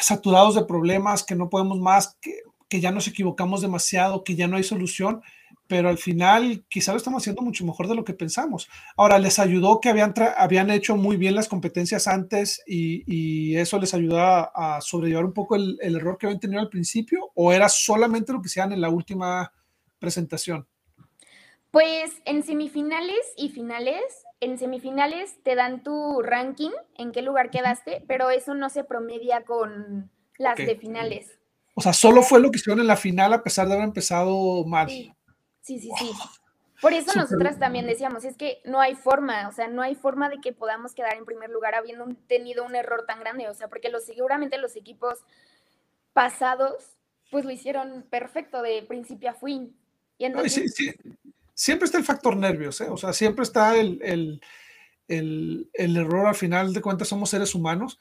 saturados de problemas, que no podemos más, que, que ya nos equivocamos demasiado, que ya no hay solución, pero al final quizá lo estamos haciendo mucho mejor de lo que pensamos. Ahora, ¿les ayudó que habían, habían hecho muy bien las competencias antes y, eso les ayudó a, sobrellevar un poco el, error que habían tenido al principio? ¿O era solamente lo que hacían en la última presentación? Pues en semifinales y finales, en semifinales te dan tu ranking, en qué lugar quedaste, pero eso no se promedia con las de finales. O sea, solo fue lo que hicieron en la final a pesar de haber empezado mal. Sí, sí, sí. Por eso nosotras también decíamos, es que no hay forma, o sea, no hay forma de que podamos quedar en primer lugar habiendo tenido un error tan grande, o sea, porque los, seguramente los equipos pasados, pues lo hicieron perfecto de principio a fin. Y entonces... sí, Siempre está el factor nervios, ¿eh? o sea, siempre está el, el, el, el error, al final de cuentas somos seres humanos,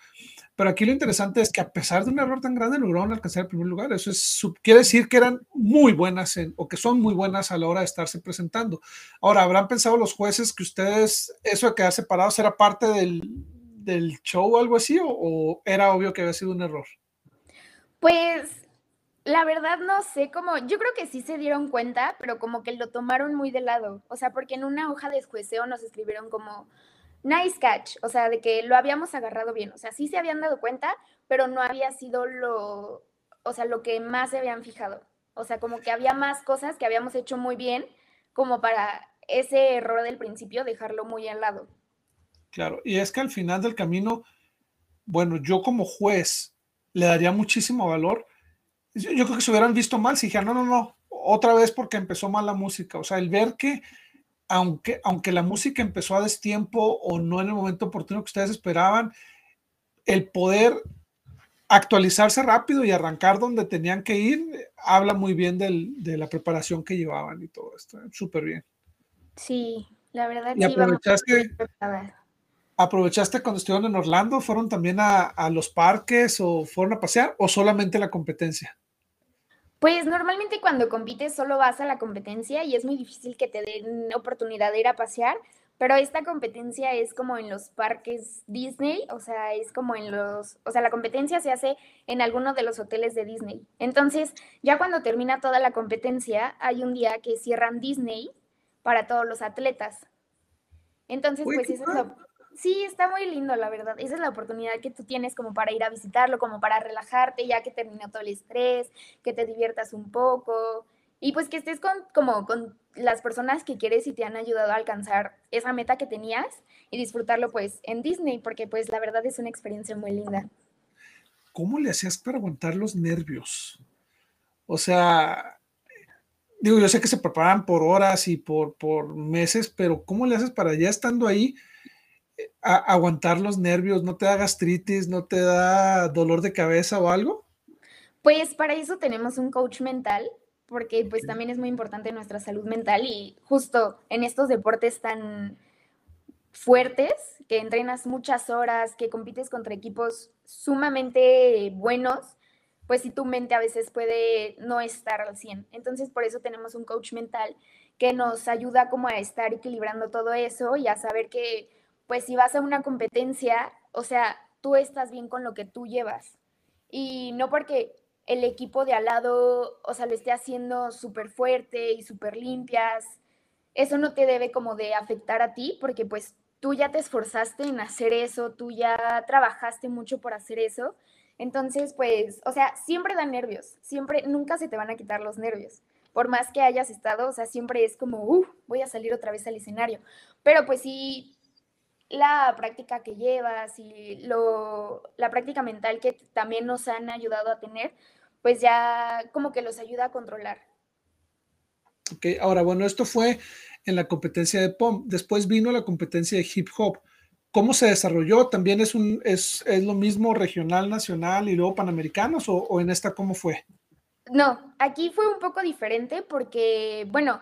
pero aquí lo interesante es que a pesar de un error tan grande, lograron alcanzar el primer lugar. Eso es, quiere decir que eran muy buenas o que son muy buenas a la hora de estarse presentando. Ahora, ¿habrán pensado los jueces que ustedes, eso de quedar separados era parte del, del show o algo así? O, era obvio que había sido un error? Pues la verdad no sé cómo, yo creo que sí se dieron cuenta, pero como que lo tomaron muy de lado. O sea, porque en una hoja de jueceo nos escribieron como nice catch, o sea, de que lo habíamos agarrado bien, o sea, sí se habían dado cuenta, pero no había sido lo, o sea, lo que más se habían fijado. O sea, como que había más cosas que habíamos hecho muy bien, como para ese error del principio dejarlo muy al lado. Claro, y es que al final del camino, bueno, yo como juez le daría muchísimo valor. Yo, creo que se hubieran visto mal si dijeran, no, no, no, otra vez porque empezó mal la música. O sea, el ver que aunque, aunque la música empezó a destiempo o no en el momento oportuno que ustedes esperaban, el poder actualizarse rápido y arrancar donde tenían que ir, habla muy bien de la preparación que llevaban y todo esto. ¿eh? Súper bien. Sí, la verdad. ¿Y aprovechaste, aprovechaste cuando estuvieron en Orlando? ¿Fueron también a, a los parques o fueron a pasear o solamente la competencia? Pues normalmente cuando compites solo vas a la competencia y es muy difícil que te den oportunidad de ir a pasear, pero esta competencia es como en los parques Disney, o sea, es como en los, o sea, la competencia se hace en alguno de los hoteles de Disney. Entonces, ya cuando termina toda la competencia, hay un día que cierran Disney para todos los atletas. Entonces, pues eso es lo, Sí, está muy lindo, la verdad. Esa es la oportunidad que tú tienes como para ir a visitarlo, como para relajarte ya que terminó todo el estrés, que te diviertas un poco y pues que estés con como con las personas que quieres y te han ayudado a alcanzar esa meta que tenías y disfrutarlo pues en Disney, porque pues la verdad es una experiencia muy linda. ¿Cómo le hacías para aguantar los nervios? O sea, digo, yo sé que se preparan por horas y por, por meses, pero ¿cómo le haces para ya estando ahí? Eh, aguantar los nervios, no te da gastritis, no te da dolor de cabeza o algo? Pues para eso tenemos un coach mental, porque pues también es muy importante nuestra salud mental y justo en estos deportes tan fuertes, que entrenas muchas horas, que compites contra equipos sumamente buenos, pues si tu mente a veces puede no estar al 100. Entonces por eso tenemos un coach mental que nos ayuda como a estar equilibrando todo eso y a saber que pues si vas a una competencia, o sea, tú estás bien con lo que tú llevas. Y no porque el equipo de al lado, o sea, lo esté haciendo súper fuerte y súper limpias, eso no te debe como de afectar a ti, porque pues tú ya te esforzaste en hacer eso, tú ya trabajaste mucho por hacer eso. Entonces, pues, o sea, siempre dan nervios, siempre, nunca se te van a quitar los nervios. Por más que hayas estado, o sea, siempre es como, uh, voy a salir otra vez al escenario. Pero pues sí, la práctica que llevas y lo, la práctica mental que también nos han ayudado a tener, pues ya como que los ayuda a controlar. Ok, ahora bueno, esto fue en la competencia de POM, después vino la competencia de hip hop. ¿Cómo se desarrolló? ¿También es, un, es, es lo mismo regional, nacional y luego panamericanos o, o en esta cómo fue? No, aquí fue un poco diferente porque, bueno,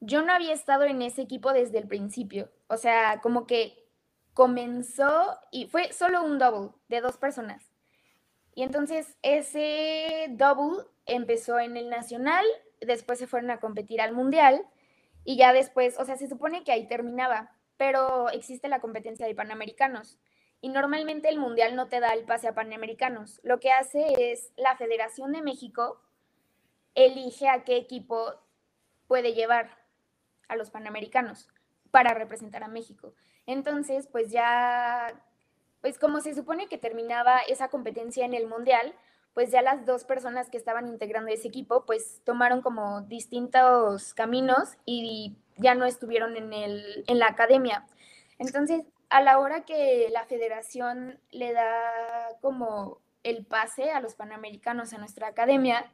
yo no había estado en ese equipo desde el principio. O sea, como que comenzó y fue solo un double de dos personas. Y entonces ese double empezó en el nacional, después se fueron a competir al mundial y ya después, o sea, se supone que ahí terminaba, pero existe la competencia de panamericanos. Y normalmente el mundial no te da el pase a panamericanos. Lo que hace es la Federación de México elige a qué equipo puede llevar a los panamericanos para representar a México. Entonces, pues ya pues como se supone que terminaba esa competencia en el Mundial, pues ya las dos personas que estaban integrando ese equipo, pues tomaron como distintos caminos y ya no estuvieron en, el, en la academia. Entonces, a la hora que la federación le da como el pase a los panamericanos a nuestra academia,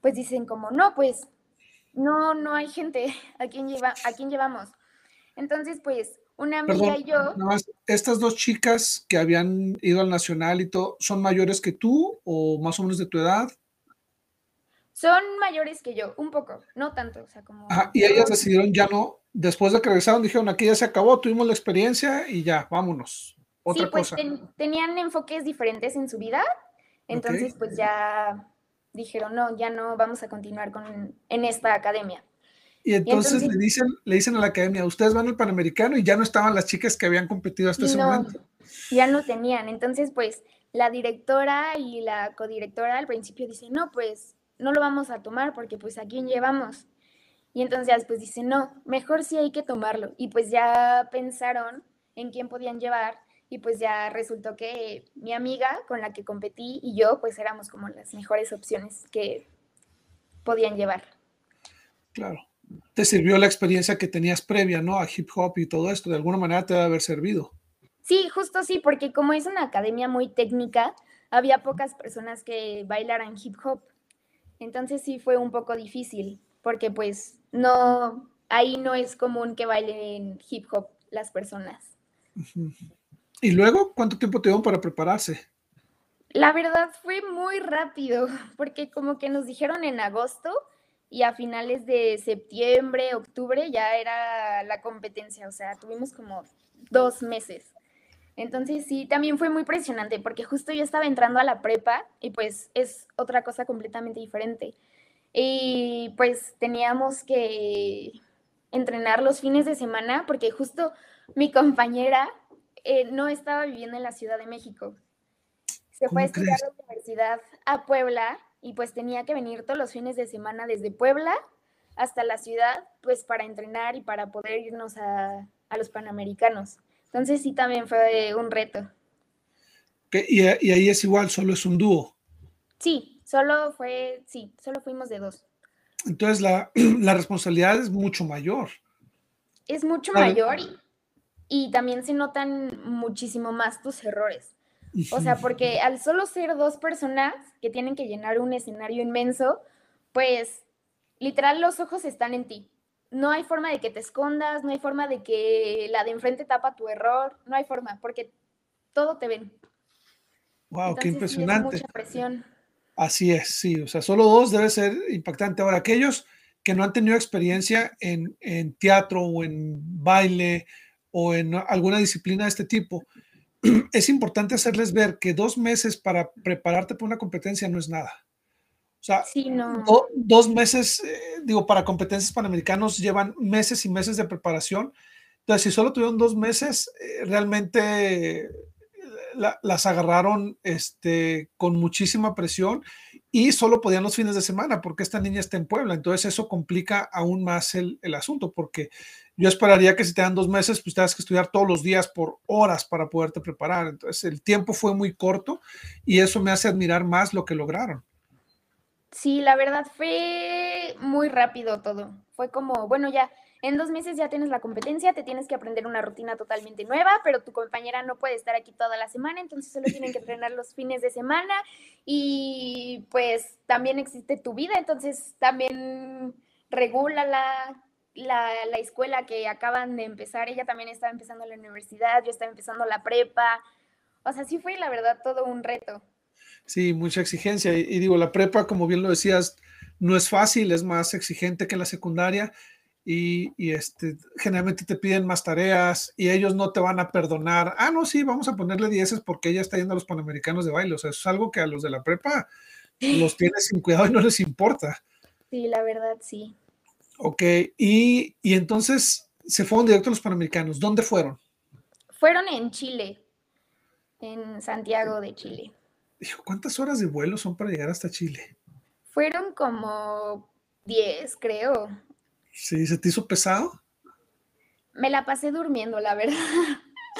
pues dicen como, no, pues no, no hay gente, ¿a quién, lleva, a quién llevamos? Entonces, pues una amiga y yo. estas dos chicas que habían ido al Nacional y todo, ¿son mayores que tú o más o menos de tu edad? Son mayores que yo, un poco, no tanto, o sea, como... y ellas decidieron ya no, después de que regresaron, dijeron, aquí ya se acabó, tuvimos la experiencia y ya, vámonos. Otra sí, pues tenían enfoques diferentes en su vida, entonces pues ya dijeron, no, ya no vamos a continuar con, en esta academia. Y entonces, le, dicen, le dicen a la academia, ustedes van al Panamericano y ya no estaban las chicas que habían competido hasta ese momento. Ya no tenían. Entonces, pues la directora y la codirectora al principio dicen, no, pues no lo vamos a tomar porque pues a quién llevamos. Y entonces después dicen, no, mejor sí hay que tomarlo. Y pues ya pensaron en quién podían llevar y pues ya resultó que mi amiga con la que competí y yo pues éramos como las mejores opciones que podían llevar. Claro te sirvió la experiencia que tenías previa, ¿no? A hip hop y todo esto, de alguna manera te debe haber servido. Sí, justo sí, porque como es una academia muy técnica, había pocas personas que bailaran hip hop. Entonces sí fue un poco difícil, porque pues no, ahí no es común que bailen hip hop las personas. ¿Y luego cuánto tiempo te dio para prepararse? La verdad fue muy rápido, porque como que nos dijeron en agosto y a finales de septiembre, octubre ya era la competencia, o sea, tuvimos como dos meses. Entonces sí, también fue muy presionante porque justo yo estaba entrando a la prepa y pues es otra cosa completamente diferente. Y pues teníamos que entrenar los fines de semana porque justo mi compañera eh, no estaba viviendo en la Ciudad de México. Se fue a estudiar a la universidad a Puebla y pues tenía que venir todos los fines de semana desde Puebla hasta la ciudad, pues para entrenar y para poder irnos a, los Panamericanos. Entonces sí, también fue un reto. Y, y, ahí es igual, solo es un dúo. Sí, solo fue, sí, solo fuimos de dos. Entonces la, responsabilidad es mucho mayor. Es mucho mayor y, y también se notan muchísimo más tus errores. O sea, porque al solo ser dos personas que tienen que llenar un escenario inmenso, pues literal los ojos están en ti. No hay forma de que te escondas, no hay forma de que la de enfrente tapa tu error, no hay forma, porque todo te ven. Wow, qué impresionante. mucha presión. Así es, sí, o sea, solo dos debe ser impactante. Ahora, aquellos que no han tenido experiencia en, en teatro o en baile o en alguna disciplina de este tipo, es importante hacerles ver que dos meses para prepararte para una competencia no es nada. O sea, dos meses, eh, digo, para competencias panamericanos llevan meses y meses de preparación. Entonces, si solo tuvieron dos meses, eh, realmente las agarraron este, con muchísima presión y solo podían los fines de semana porque esta niña está en Puebla. Entonces eso complica aún más el, el asunto porque yo esperaría que si te dan dos meses, pues tengas que estudiar todos los días por horas para poderte preparar. Entonces el tiempo fue muy corto y eso me hace admirar más lo que lograron. Sí, la verdad fue muy rápido todo. Fue como, bueno, ya en dos meses ya tienes la competencia, te tienes que aprender una rutina totalmente nueva, pero tu compañera no puede estar aquí toda la semana, entonces solo tienen que entrenar los fines de semana y pues también existe tu vida, entonces también regula la, la, escuela que acaban de empezar, ella también estaba empezando la universidad, yo estaba empezando la prepa, o sea, sí fue la verdad todo un reto. Sí, mucha exigencia. y, digo, la prepa, como bien lo decías, no es fácil, es más exigente que la secundaria y, este, generalmente te piden más tareas y ellos no te van a perdonar. Ah, no, sí, vamos a ponerle dieces porque ella está yendo a los panamericanos de baile. O sea, eso es algo que a los de la prepa los tienes sin cuidado y no les importa. Sí, la verdad, sí. Ok, y, y entonces se fueron directo a los panamericanos. ¿Dónde fueron? Fueron en Chile, en Santiago de Chile. Dijo, ¿cuántas horas de vuelo son para llegar hasta Chile? Fueron como 10, creo. Sí, ¿se te hizo pesado? Me la pasé durmiendo, la verdad.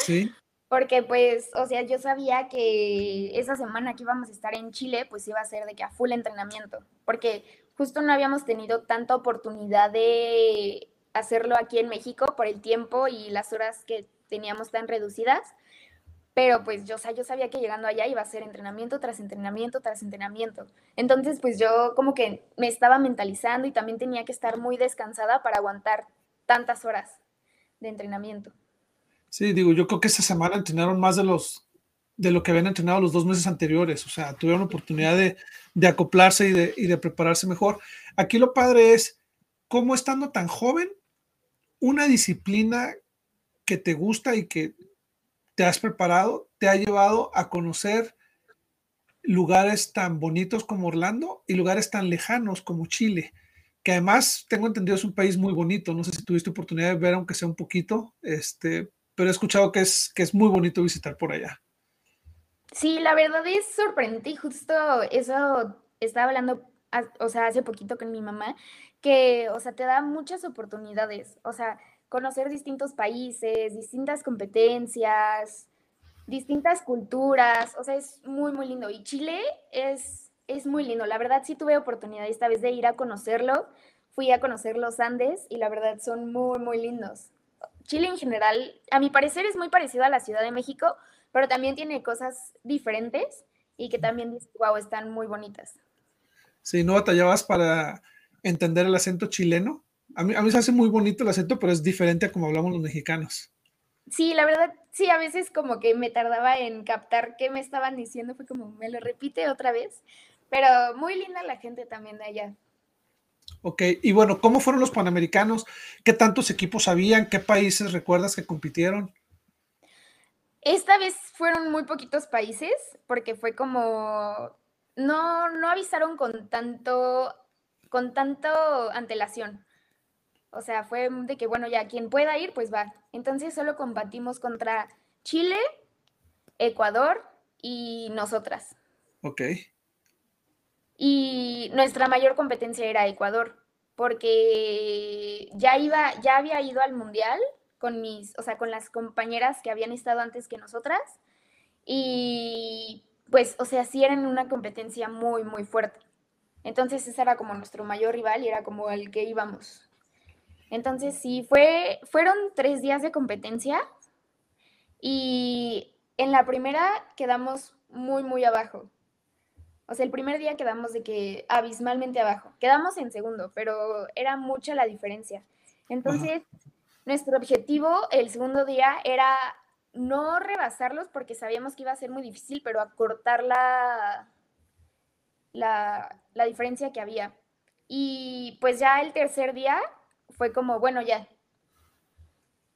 Sí. Porque pues, o sea, yo sabía que esa semana que íbamos a estar en Chile, pues iba a ser de que a full entrenamiento, porque justo no habíamos tenido tanta oportunidad de hacerlo aquí en México por el tiempo y las horas que teníamos tan reducidas. Pero pues yo, sabía que llegando allá iba a ser entrenamiento tras entrenamiento tras entrenamiento. Entonces pues yo como que me estaba mentalizando y también tenía que estar muy descansada para aguantar tantas horas de entrenamiento. Sí, digo, yo creo que esta semana entrenaron más de los de lo que habían entrenado los dos meses anteriores, o sea, tuvieron oportunidad de, de acoplarse y de, y de prepararse mejor. Aquí lo padre es cómo estando tan joven, una disciplina que te gusta y que te has preparado, te ha llevado a conocer lugares tan bonitos como Orlando y lugares tan lejanos como Chile, que además tengo entendido es un país muy bonito. No sé si tuviste oportunidad de ver, aunque sea un poquito, este, pero he escuchado que es, que es muy bonito visitar por allá. Sí, la verdad es sorprendente. Justo eso estaba hablando, o sea, hace poquito con mi mamá, que, o sea, te da muchas oportunidades. O sea, conocer distintos países, distintas competencias, distintas culturas, o sea, es muy, muy lindo. Y Chile es, es muy lindo. La verdad sí tuve oportunidad esta vez de ir a conocerlo. Fui a conocer los Andes y la verdad son muy, muy lindos. Chile en general, a mi parecer es muy parecido a la Ciudad de México, pero también tiene cosas diferentes y que también, wow, están muy bonitas. Sí, ¿no batallabas para entender el acento chileno? A mí, a mí se hace muy bonito el acento, pero es diferente a como hablamos los mexicanos. Sí, la verdad, sí, a veces como que me tardaba en captar qué me estaban diciendo, fue como, me lo repite otra vez, pero muy linda la gente también de allá. Ok, y bueno, ¿cómo fueron los Panamericanos? ¿Qué tantos equipos habían? ¿Qué países recuerdas que compitieron? Esta vez fueron muy poquitos países, porque fue como, no, no avisaron con tanto, con tanto antelación. O sea, fue de que, bueno, ya quien pueda ir, pues va. Entonces solo combatimos contra Chile, Ecuador y nosotras. Ok. Y nuestra mayor competencia era Ecuador, porque ya iba, ya había ido al mundial con mis, o sea, con las compañeras que habían estado antes que nosotras. Y pues, o sea, sí eran una competencia muy, muy fuerte. Entonces ese era como nuestro mayor rival y era como al que íbamos. Entonces sí, fue, fueron tres días de competencia y en la primera quedamos muy, muy abajo. O sea, el primer día quedamos de que abismalmente abajo. Quedamos en segundo, pero era mucha la diferencia. Entonces, nuestro objetivo el segundo día era no rebasarlos porque sabíamos que iba a ser muy difícil, pero acortar la, la, la diferencia que había. Y pues ya el tercer día fue como, bueno, ya,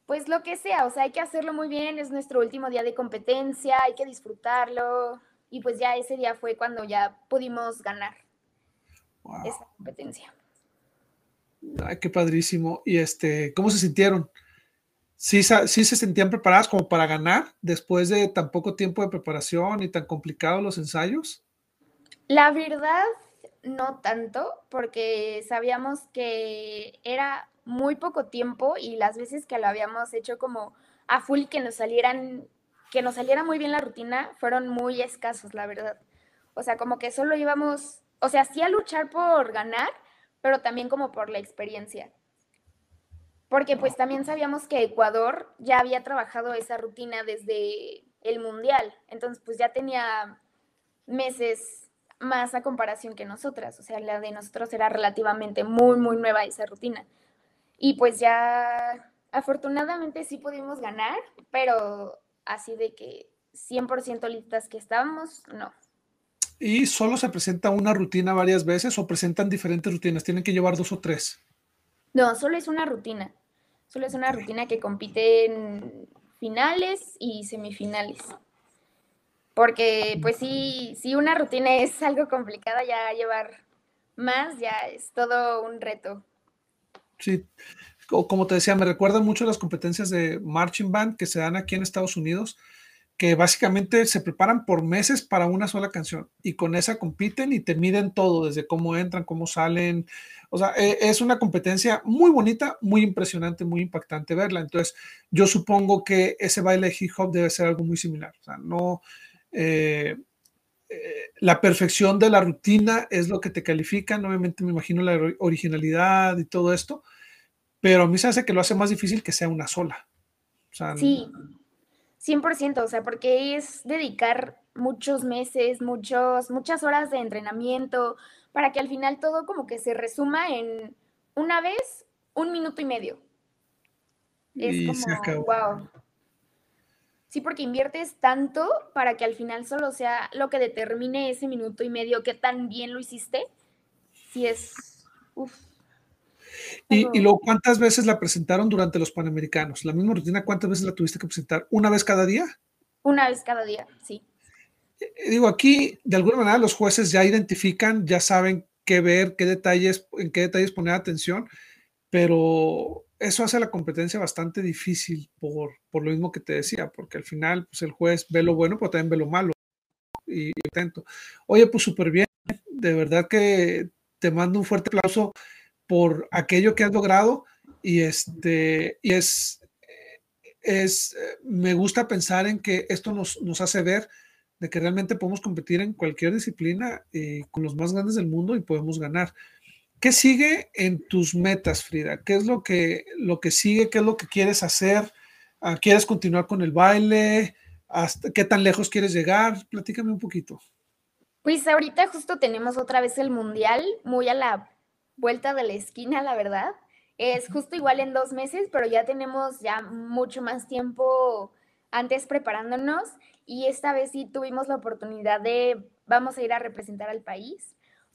pues lo que sea, o sea, hay que hacerlo muy bien, es nuestro último día de competencia, hay que disfrutarlo. Y pues ya ese día fue cuando ya pudimos ganar esa competencia. Ay, qué padrísimo. Y este, ¿cómo se sintieron? ¿Sí, ¿Sí se sentían preparadas como para ganar después de tan poco tiempo de preparación y tan complicados los ensayos? La verdad, no tanto, porque sabíamos que era muy poco tiempo y las veces que lo habíamos hecho como a full que nos salieran, que nos saliera muy bien la rutina, fueron muy escasos, la verdad. O sea, como que solo íbamos, o sea, sí a luchar por ganar, pero también como por la experiencia. Porque pues también sabíamos que Ecuador ya había trabajado esa rutina desde el Mundial, entonces pues ya tenía meses más a comparación que nosotras, o sea, la de nosotros era relativamente muy, muy nueva esa rutina. Y pues ya, afortunadamente sí pudimos ganar, pero así de que 100% listas que estábamos, no. ¿Y solo se presenta una rutina varias veces o presentan diferentes rutinas? ¿Tienen que llevar dos o tres? No, solo es una rutina. Solo es una rutina que compite en finales y semifinales. Porque, pues sí, si una rutina es algo complicada, ya llevar más ya es todo un reto. Sí, como te decía, me recuerda mucho las competencias de marching band que se dan aquí en Estados Unidos, que básicamente se preparan por meses para una sola canción y con esa compiten y te miden todo, desde cómo entran, cómo salen. O sea, e, es una competencia muy bonita, muy impresionante, muy impactante verla. Entonces, yo supongo que ese baile hip hop debe ser algo muy similar. O sea, no... Eh, eh, la perfección de la rutina es lo que te califican, obviamente me imagino la originalidad y todo esto, pero a mí se hace que lo hace más difícil que sea una sola. sí, 100%, o sea, porque es dedicar muchos meses, muchos, muchas horas de entrenamiento para que al final todo como que se resuma en una vez, un minuto y medio. Es como, wow. Sí, porque inviertes tanto para que al final solo sea lo que determine ese minuto y medio que tan bien lo hiciste. Sí es... Y, y, luego, ¿cuántas veces la presentaron durante los Panamericanos? ¿La misma rutina cuántas veces la tuviste que presentar? ¿Una vez cada día? Una vez cada día, sí. Eh, digo, aquí de alguna manera los jueces ya identifican, ya saben qué ver, qué detalles, en qué detalles poner atención, pero eso hace la competencia bastante difícil por, por, lo mismo que te decía, porque al final pues el juez ve lo bueno, pero también ve lo malo y, atento. Oye, pues súper bien, de verdad que te mando un fuerte aplauso por aquello que has logrado y este y es es me gusta pensar en que esto nos, nos hace ver de que realmente podemos competir en cualquier disciplina y con los más grandes del mundo y podemos ganar. ¿Qué sigue en tus metas, Frida? ¿Qué es lo que, lo que sigue? ¿Qué es lo que quieres hacer? Ah, ¿Quieres continuar con el baile? ¿Hasta ¿Qué tan lejos quieres llegar? Platícame un poquito. Pues ahorita justo tenemos otra vez el mundial, muy a la vuelta de la esquina, la verdad. Es justo igual en dos meses, pero ya tenemos ya mucho más tiempo antes preparándonos. Y esta vez sí tuvimos la oportunidad de, vamos a ir a representar al país.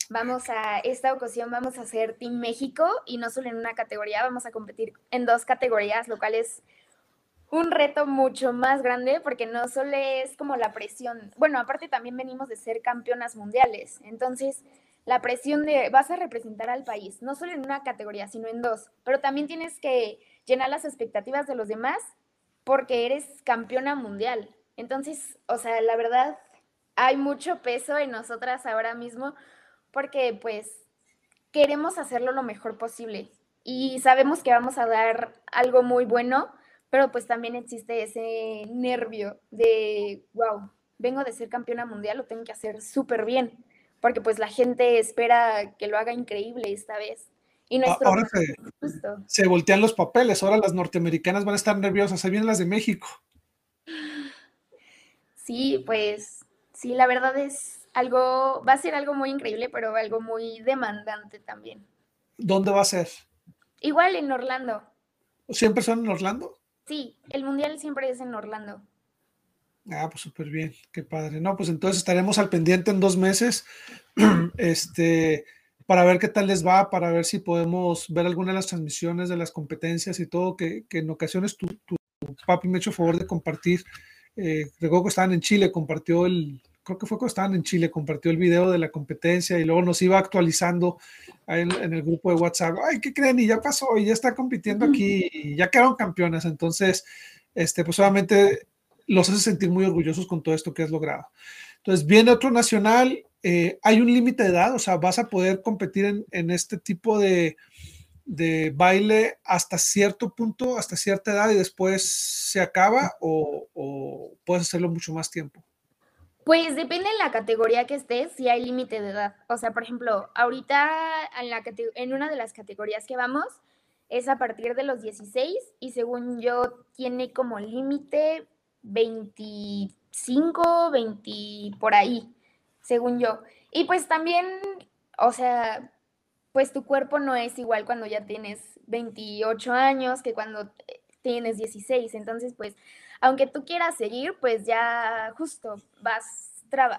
Vamos a, esta ocasión vamos a hacer Team México y no solo en una categoría, vamos a competir en dos categorías, lo cual es un reto mucho más grande porque no solo es como la presión, bueno, aparte también venimos de ser campeonas mundiales, entonces la presión de vas a representar al país, no solo en una categoría, sino en dos, pero también tienes que llenar las expectativas de los demás porque eres campeona mundial. Entonces, o sea, la verdad, hay mucho peso en nosotras ahora mismo porque pues queremos hacerlo lo mejor posible y sabemos que vamos a dar algo muy bueno, pero pues también existe ese nervio de, wow, vengo de ser campeona mundial, lo tengo que hacer súper bien, porque pues la gente espera que lo haga increíble esta vez. Y nuestro ahora se, se, voltean los papeles, ahora las norteamericanas van a estar nerviosas, se vienen las de México. Sí, pues sí, la verdad es algo, va a ser algo muy increíble, pero algo muy demandante también. ¿Dónde va a ser? Igual en Orlando. ¿Siempre son en Orlando? Sí, el mundial siempre es en Orlando. Ah, pues súper bien, qué padre. No, pues entonces estaremos al pendiente en dos meses, este, para ver qué tal les va, para ver si podemos ver alguna de las transmisiones de las competencias y todo, que, en ocasiones tu, tu, papi me ha hecho favor de compartir. Eh, recuerdo que estaban en Chile, compartió el, creo que fue cuando estaban en Chile, compartió el video de la competencia y luego nos iba actualizando en, en, el grupo de WhatsApp. Ay, ¿qué creen? Y ya pasó, y ya está compitiendo aquí, y ya quedaron campeonas. Entonces, este, pues obviamente los hace sentir muy orgullosos con todo esto que has logrado. Entonces, viene otro nacional, eh, hay un límite de edad, o sea, vas a poder competir en, en este tipo de, de, baile hasta cierto punto, hasta cierta edad y después se acaba o, o puedes hacerlo mucho más tiempo. Pues depende de la categoría que estés, si hay límite de edad. O sea, por ejemplo, ahorita en, la en una de las categorías que vamos es a partir de los 16 y según yo tiene como límite 25, 20 por ahí, según yo. Y pues también, o sea, pues tu cuerpo no es igual cuando ya tienes 28 años que cuando tienes 16. Entonces, pues, aunque tú quieras seguir, pues ya justo vas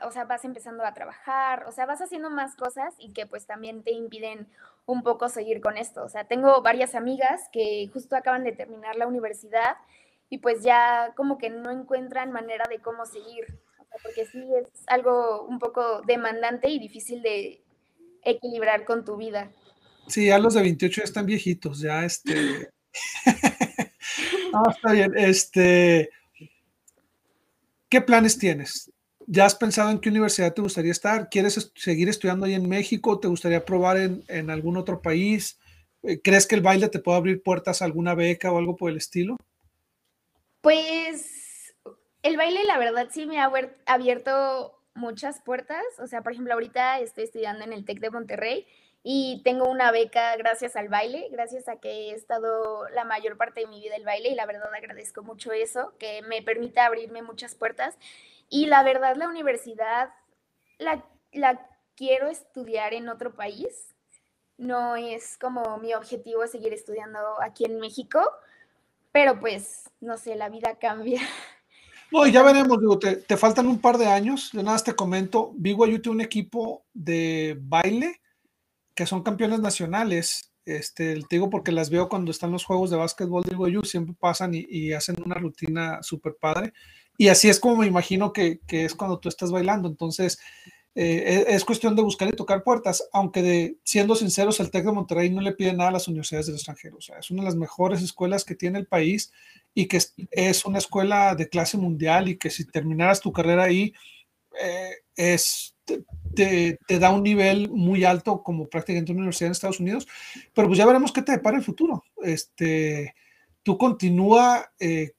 o sea, vas empezando a trabajar, o sea, vas haciendo más cosas y que pues también te impiden un poco seguir con esto. O sea, tengo varias amigas que justo acaban de terminar la universidad y pues ya como que no encuentran manera de cómo seguir, porque sí es algo un poco demandante y difícil de equilibrar con tu vida. Sí, ya los de 28 ya están viejitos, ya este... no, está bien, este... ¿Qué planes tienes? ¿Ya has pensado en qué universidad te gustaría estar? ¿Quieres seguir estudiando ahí en México? ¿Te gustaría probar en, en algún otro país? ¿Crees que el baile te puede abrir puertas a alguna beca o algo por el estilo? Pues el baile, la verdad, sí me ha abierto muchas puertas. O sea, por ejemplo, ahorita estoy estudiando en el TEC de Monterrey y tengo una beca gracias al baile, gracias a que he estado la mayor parte de mi vida el baile y la verdad agradezco mucho eso, que me permite abrirme muchas puertas. Y la verdad, la universidad la, la quiero estudiar en otro país. No es como mi objetivo seguir estudiando aquí en México pero pues, no sé, la vida cambia. No, ya veremos, digo, te, te, faltan un par de años. De nada más te comento, BYU tiene un equipo de baile que son campeones nacionales. Este, te digo porque las veo cuando están los juegos de básquetbol de BYU, siempre pasan y, y hacen una rutina súper padre. Y así es como me imagino que, que, es cuando tú estás bailando. Entonces, eh, es cuestión de buscar y tocar puertas, aunque de, siendo sinceros, el TEC de Monterrey no le pide nada a las universidades del extranjero. Es una de las mejores escuelas que tiene el país y que es, una escuela de clase mundial y que si terminaras tu carrera ahí, eh, es, te, te, da un nivel muy alto como prácticamente una universidad en Estados Unidos. Pero pues ya veremos qué te depara el futuro. Este, tú continúa eh,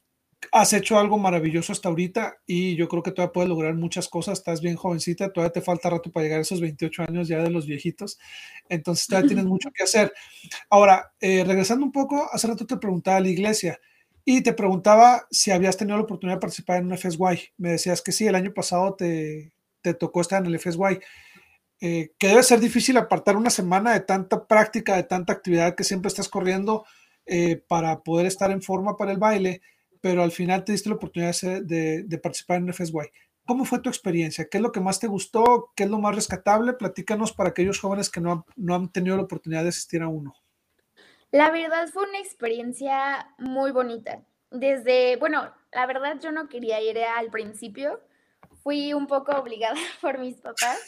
has hecho algo maravilloso hasta ahorita y yo creo que todavía puedes lograr muchas cosas. Estás bien jovencita, todavía te falta rato para llegar a esos 28 años ya de los viejitos. Entonces todavía tienes mucho que hacer. Ahora, eh, regresando un poco, hace rato te preguntaba a la iglesia y te preguntaba si habías tenido la oportunidad de participar en un FSY. Me decías que sí, el año pasado te, te tocó estar en el FSY. Eh, que debe ser difícil apartar una semana de tanta práctica, de tanta actividad que siempre estás corriendo eh, para poder estar en forma para el baile pero al final te diste la oportunidad de, participar en FSY. ¿Cómo fue tu experiencia? ¿Qué es lo que más te gustó? ¿Qué es lo más rescatable? Platícanos para aquellos jóvenes que no han, no han tenido la oportunidad de asistir a uno. La verdad fue una experiencia muy bonita. Desde, bueno, la verdad yo no quería ir al principio. Fui un poco obligada por mis papás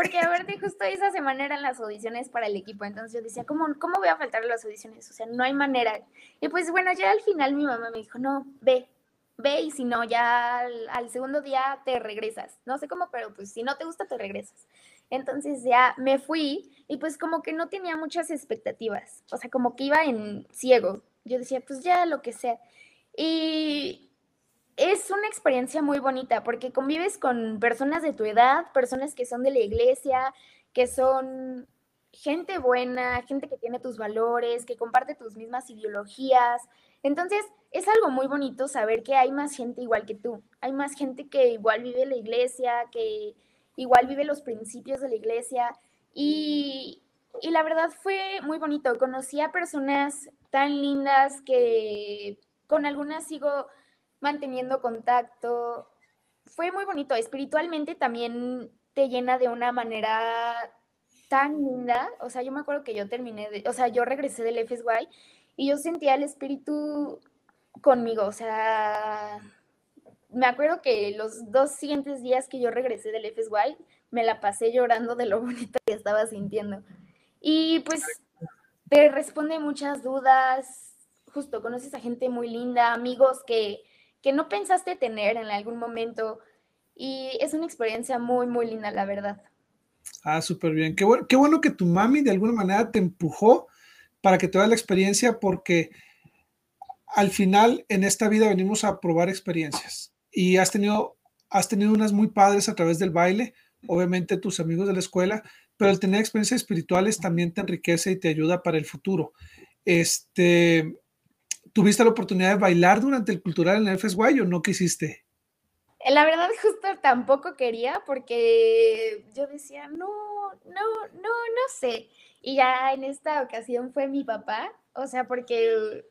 porque, a ver, justo esa semana eran las audiciones para el equipo, entonces yo decía, ¿cómo, ¿cómo voy a faltar las audiciones? O sea, no hay manera. Y pues bueno, ya al final mi mamá me dijo, no, ve, ve y si no, ya al, segundo día te regresas. No sé cómo, pero pues si no te gusta, te regresas. Entonces ya me fui y pues como que no tenía muchas expectativas, o sea, como que iba en ciego. Yo decía, pues ya lo que sea. Y es una experiencia muy bonita porque convives con personas de tu edad, personas que son de la iglesia, que son gente buena, gente que tiene tus valores, que comparte tus mismas ideologías. Entonces, es algo muy bonito saber que hay más gente igual que tú. Hay más gente que igual vive la iglesia, que igual vive los principios de la iglesia y, y la verdad fue muy bonito. Conocí a personas tan lindas que con algunas sigo manteniendo contacto. Fue muy bonito. Espiritualmente también te llena de una manera tan linda. O sea, yo me acuerdo que yo terminé de, o sea, yo regresé del FSY y yo sentía el espíritu conmigo. O sea, me acuerdo que los dos siguientes días que yo regresé del FSY, me la pasé llorando de lo bonito que estaba sintiendo. Y pues te responde muchas dudas, justo conoces a gente muy linda, amigos que, que no pensaste tener en algún momento. Y es una experiencia muy, muy linda, la verdad. Ah, súper bien. Qué bueno, qué bueno que tu mami de alguna manera te empujó para que te la experiencia, porque al final en esta vida venimos a probar experiencias y has tenido, has tenido unas muy padres a través del baile, obviamente tus amigos de la escuela, pero el tener experiencias espirituales también te enriquece y te ayuda para el futuro. Este, ¿Tuviste la oportunidad de bailar durante el cultural en el FSY o no quisiste? La verdad, justo tampoco quería porque yo decía, no, no, no, no sé. Y ya en esta ocasión fue mi papá, o sea, porque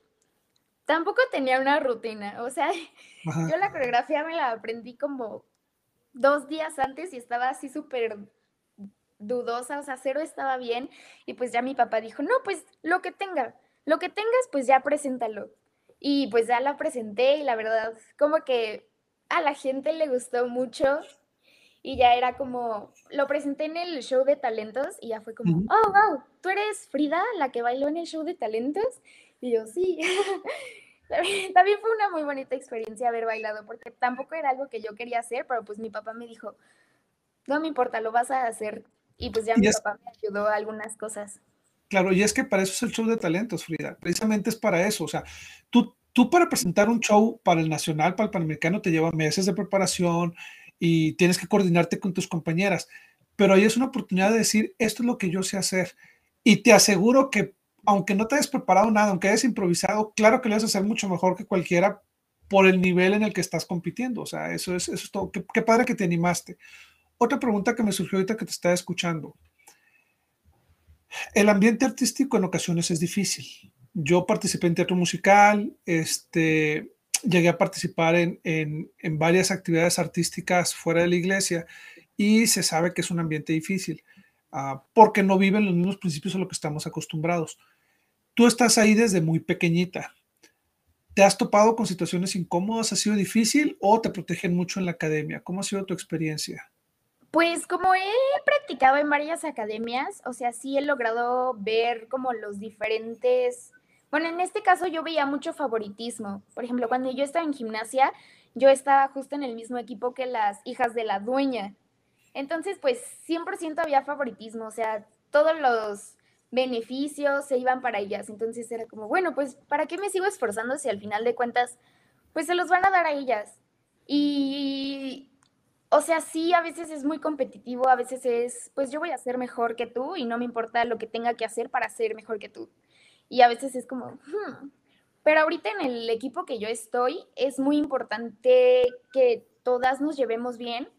tampoco tenía una rutina, o sea, yo la coreografía me la aprendí como dos días antes y estaba así súper dudosa, o sea, cero estaba bien. Y pues ya mi papá dijo, no, pues lo que tenga, lo que tengas, pues ya preséntalo. Y pues ya la presenté y la verdad, como que a la gente le gustó mucho y ya era como, lo presenté en el show de talentos y ya fue como, oh, wow, ¿tú eres Frida, la que bailó en el show de talentos? Y yo, sí. También fue una muy bonita experiencia haber bailado, porque tampoco era algo que yo quería hacer, pero pues mi papá me dijo, no me importa, lo vas a hacer. Y pues ya mi papá me ayudó a algunas cosas. Claro, y es que para eso es el show de talentos, Frida. Precisamente es para eso. O sea, tú, tú para presentar un show para el nacional, para el panamericano, te lleva meses de preparación y tienes que coordinarte con tus compañeras. Pero ahí es una oportunidad de decir, esto es lo que yo sé hacer. Y te aseguro que, aunque no te hayas preparado nada, aunque hayas improvisado, claro que lo vas a hacer mucho mejor que cualquiera por el nivel en el que estás compitiendo. O sea, eso es, eso es todo. Qué, qué padre que te animaste. Otra pregunta que me surgió ahorita que te estaba escuchando. El ambiente artístico en ocasiones es difícil. Yo participé en teatro musical, este, llegué a participar en, varias actividades artísticas fuera de la iglesia y se sabe que es un ambiente difícil ah, porque no viven los mismos principios a lo que estamos acostumbrados. Tú estás ahí desde muy pequeñita. ¿Te has topado con situaciones incómodas? ¿Ha sido difícil o te protegen mucho en la academia? ¿Cómo ha sido tu experiencia? Pues como he practicado en varias academias, o sea, sí he logrado ver como los diferentes, bueno, en este caso yo veía mucho favoritismo. Por ejemplo, cuando yo estaba en gimnasia, yo estaba justo en el mismo equipo que las hijas de la dueña. Entonces, pues 100% había favoritismo, o sea, todos los beneficios se iban para ellas. Entonces era como, bueno, pues ¿para qué me sigo esforzando si al final de cuentas, pues se los van a dar a ellas? Y o sea, sí, a veces es muy competitivo, a veces es, pues yo voy a ser mejor que tú y no me importa lo que tenga que hacer para ser mejor que tú. Y a veces es como, hmm". pero ahorita en el equipo que yo estoy es muy importante que todas nos llevemos bien,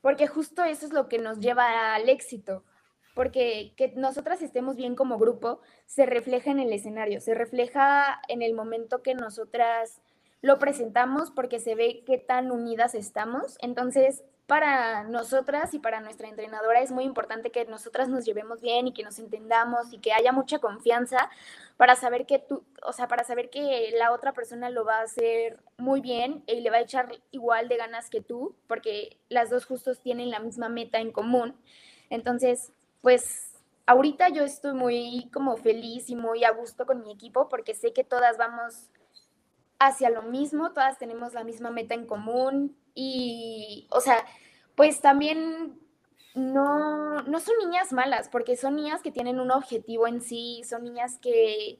porque justo eso es lo que nos lleva al éxito, porque que nosotras estemos bien como grupo se refleja en el escenario, se refleja en el momento que nosotras lo presentamos porque se ve qué tan unidas estamos. Entonces, para nosotras y para nuestra entrenadora es muy importante que nosotras nos llevemos bien y que nos entendamos y que haya mucha confianza para saber que tú, o sea, para saber que la otra persona lo va a hacer muy bien y le va a echar igual de ganas que tú, porque las dos justos tienen la misma meta en común. Entonces, pues ahorita yo estoy muy como feliz y muy a gusto con mi equipo porque sé que todas vamos hacia lo mismo, todas tenemos la misma meta en común y, o sea, pues también no, no son niñas malas, porque son niñas que tienen un objetivo en sí, son niñas que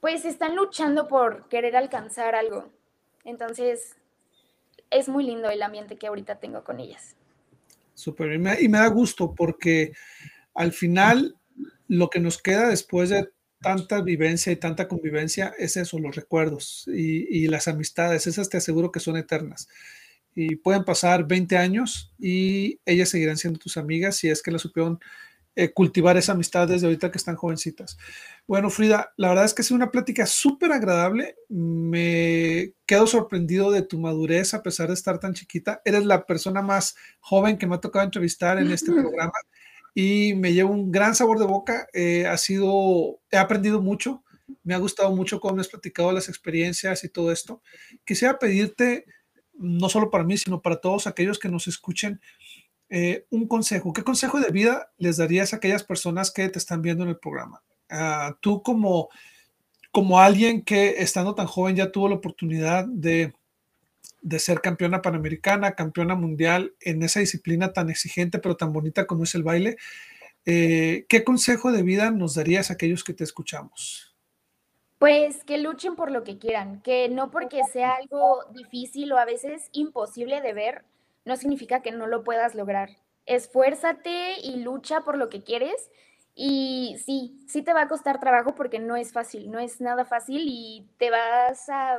pues están luchando por querer alcanzar algo. Entonces, es muy lindo el ambiente que ahorita tengo con ellas. Súper, y y me da gusto porque al final lo que nos queda después de tanta vivencia y tanta convivencia es eso, los recuerdos y, las amistades, esas te aseguro que son eternas. y pueden pasar 20 años y ellas seguirán siendo tus amigas si es que la supieron eh, cultivar esa amistad desde ahorita que están jovencitas. Bueno, Frida, la verdad es que ha sido una plática súper agradable. Me quedo sorprendido de tu madurez a pesar de estar tan chiquita. Eres la persona más joven que me ha tocado entrevistar en este programa y me llevo un gran sabor de boca. Eh, ha sido, he aprendido mucho. Me ha gustado mucho cómo has platicado las experiencias y todo esto. Quisiera pedirte, no solo para mí, sino para todos aquellos que nos escuchen, eh, un consejo. ¿Qué consejo de vida les darías a aquellas personas que te están viendo en el programa? Ah, tú como, como alguien que estando tan joven ya tuvo la oportunidad de, de ser campeona panamericana, campeona mundial en esa disciplina tan exigente pero tan bonita como es el baile, eh, ¿qué consejo de vida nos darías a aquellos que te escuchamos? Pues que luchen por lo que quieran, que no porque sea algo difícil o a veces imposible de ver, no significa que no lo puedas lograr. Esfuérzate y lucha por lo que quieres. Y sí, sí te va a costar trabajo porque no es fácil, no es nada fácil y te vas a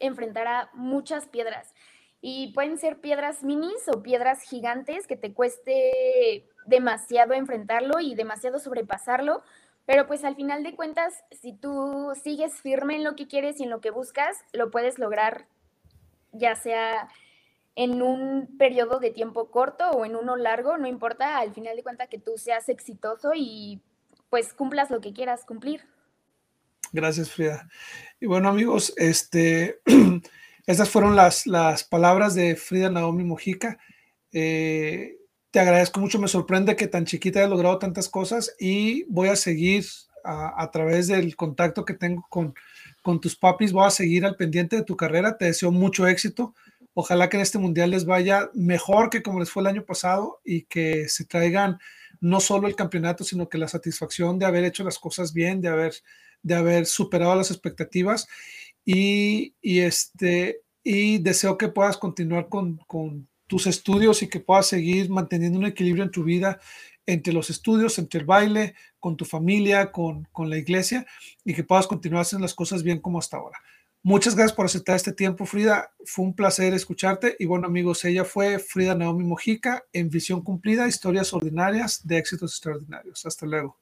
enfrentar a muchas piedras. Y pueden ser piedras minis o piedras gigantes que te cueste demasiado enfrentarlo y demasiado sobrepasarlo. Pero pues al final de cuentas, si tú sigues firme en lo que quieres y en lo que buscas, lo puedes lograr, ya sea en un periodo de tiempo corto o en uno largo, no importa, al final de cuentas que tú seas exitoso y pues cumplas lo que quieras cumplir. Gracias, Frida. Y bueno, amigos, este, estas fueron las, palabras de Frida Naomi Mojica. Eh, te agradezco mucho, me sorprende que tan chiquita haya logrado tantas cosas y voy a seguir a, a través del contacto que tengo con, con tus papis, voy a seguir al pendiente de tu carrera. Te deseo mucho éxito Ojalá que en este mundial les vaya mejor que como les fue el año pasado y que se traigan no solo el campeonato, sino que la satisfacción de haber hecho las cosas bien, de haber, de haber superado las expectativas. Y, este, y deseo que puedas continuar con, con tus estudios y que puedas seguir manteniendo un equilibrio en tu vida entre los estudios, entre el baile, con tu familia, con, con la iglesia y que puedas continuar haciendo las cosas bien como hasta ahora. Muchas gracias por aceptar este tiempo, Frida. Fue un placer escucharte. Y bueno, amigos, ella fue Frida Naomi Mojica en Visión Cumplida, Historias Ordinarias de Éxitos Extraordinarios. Hasta luego.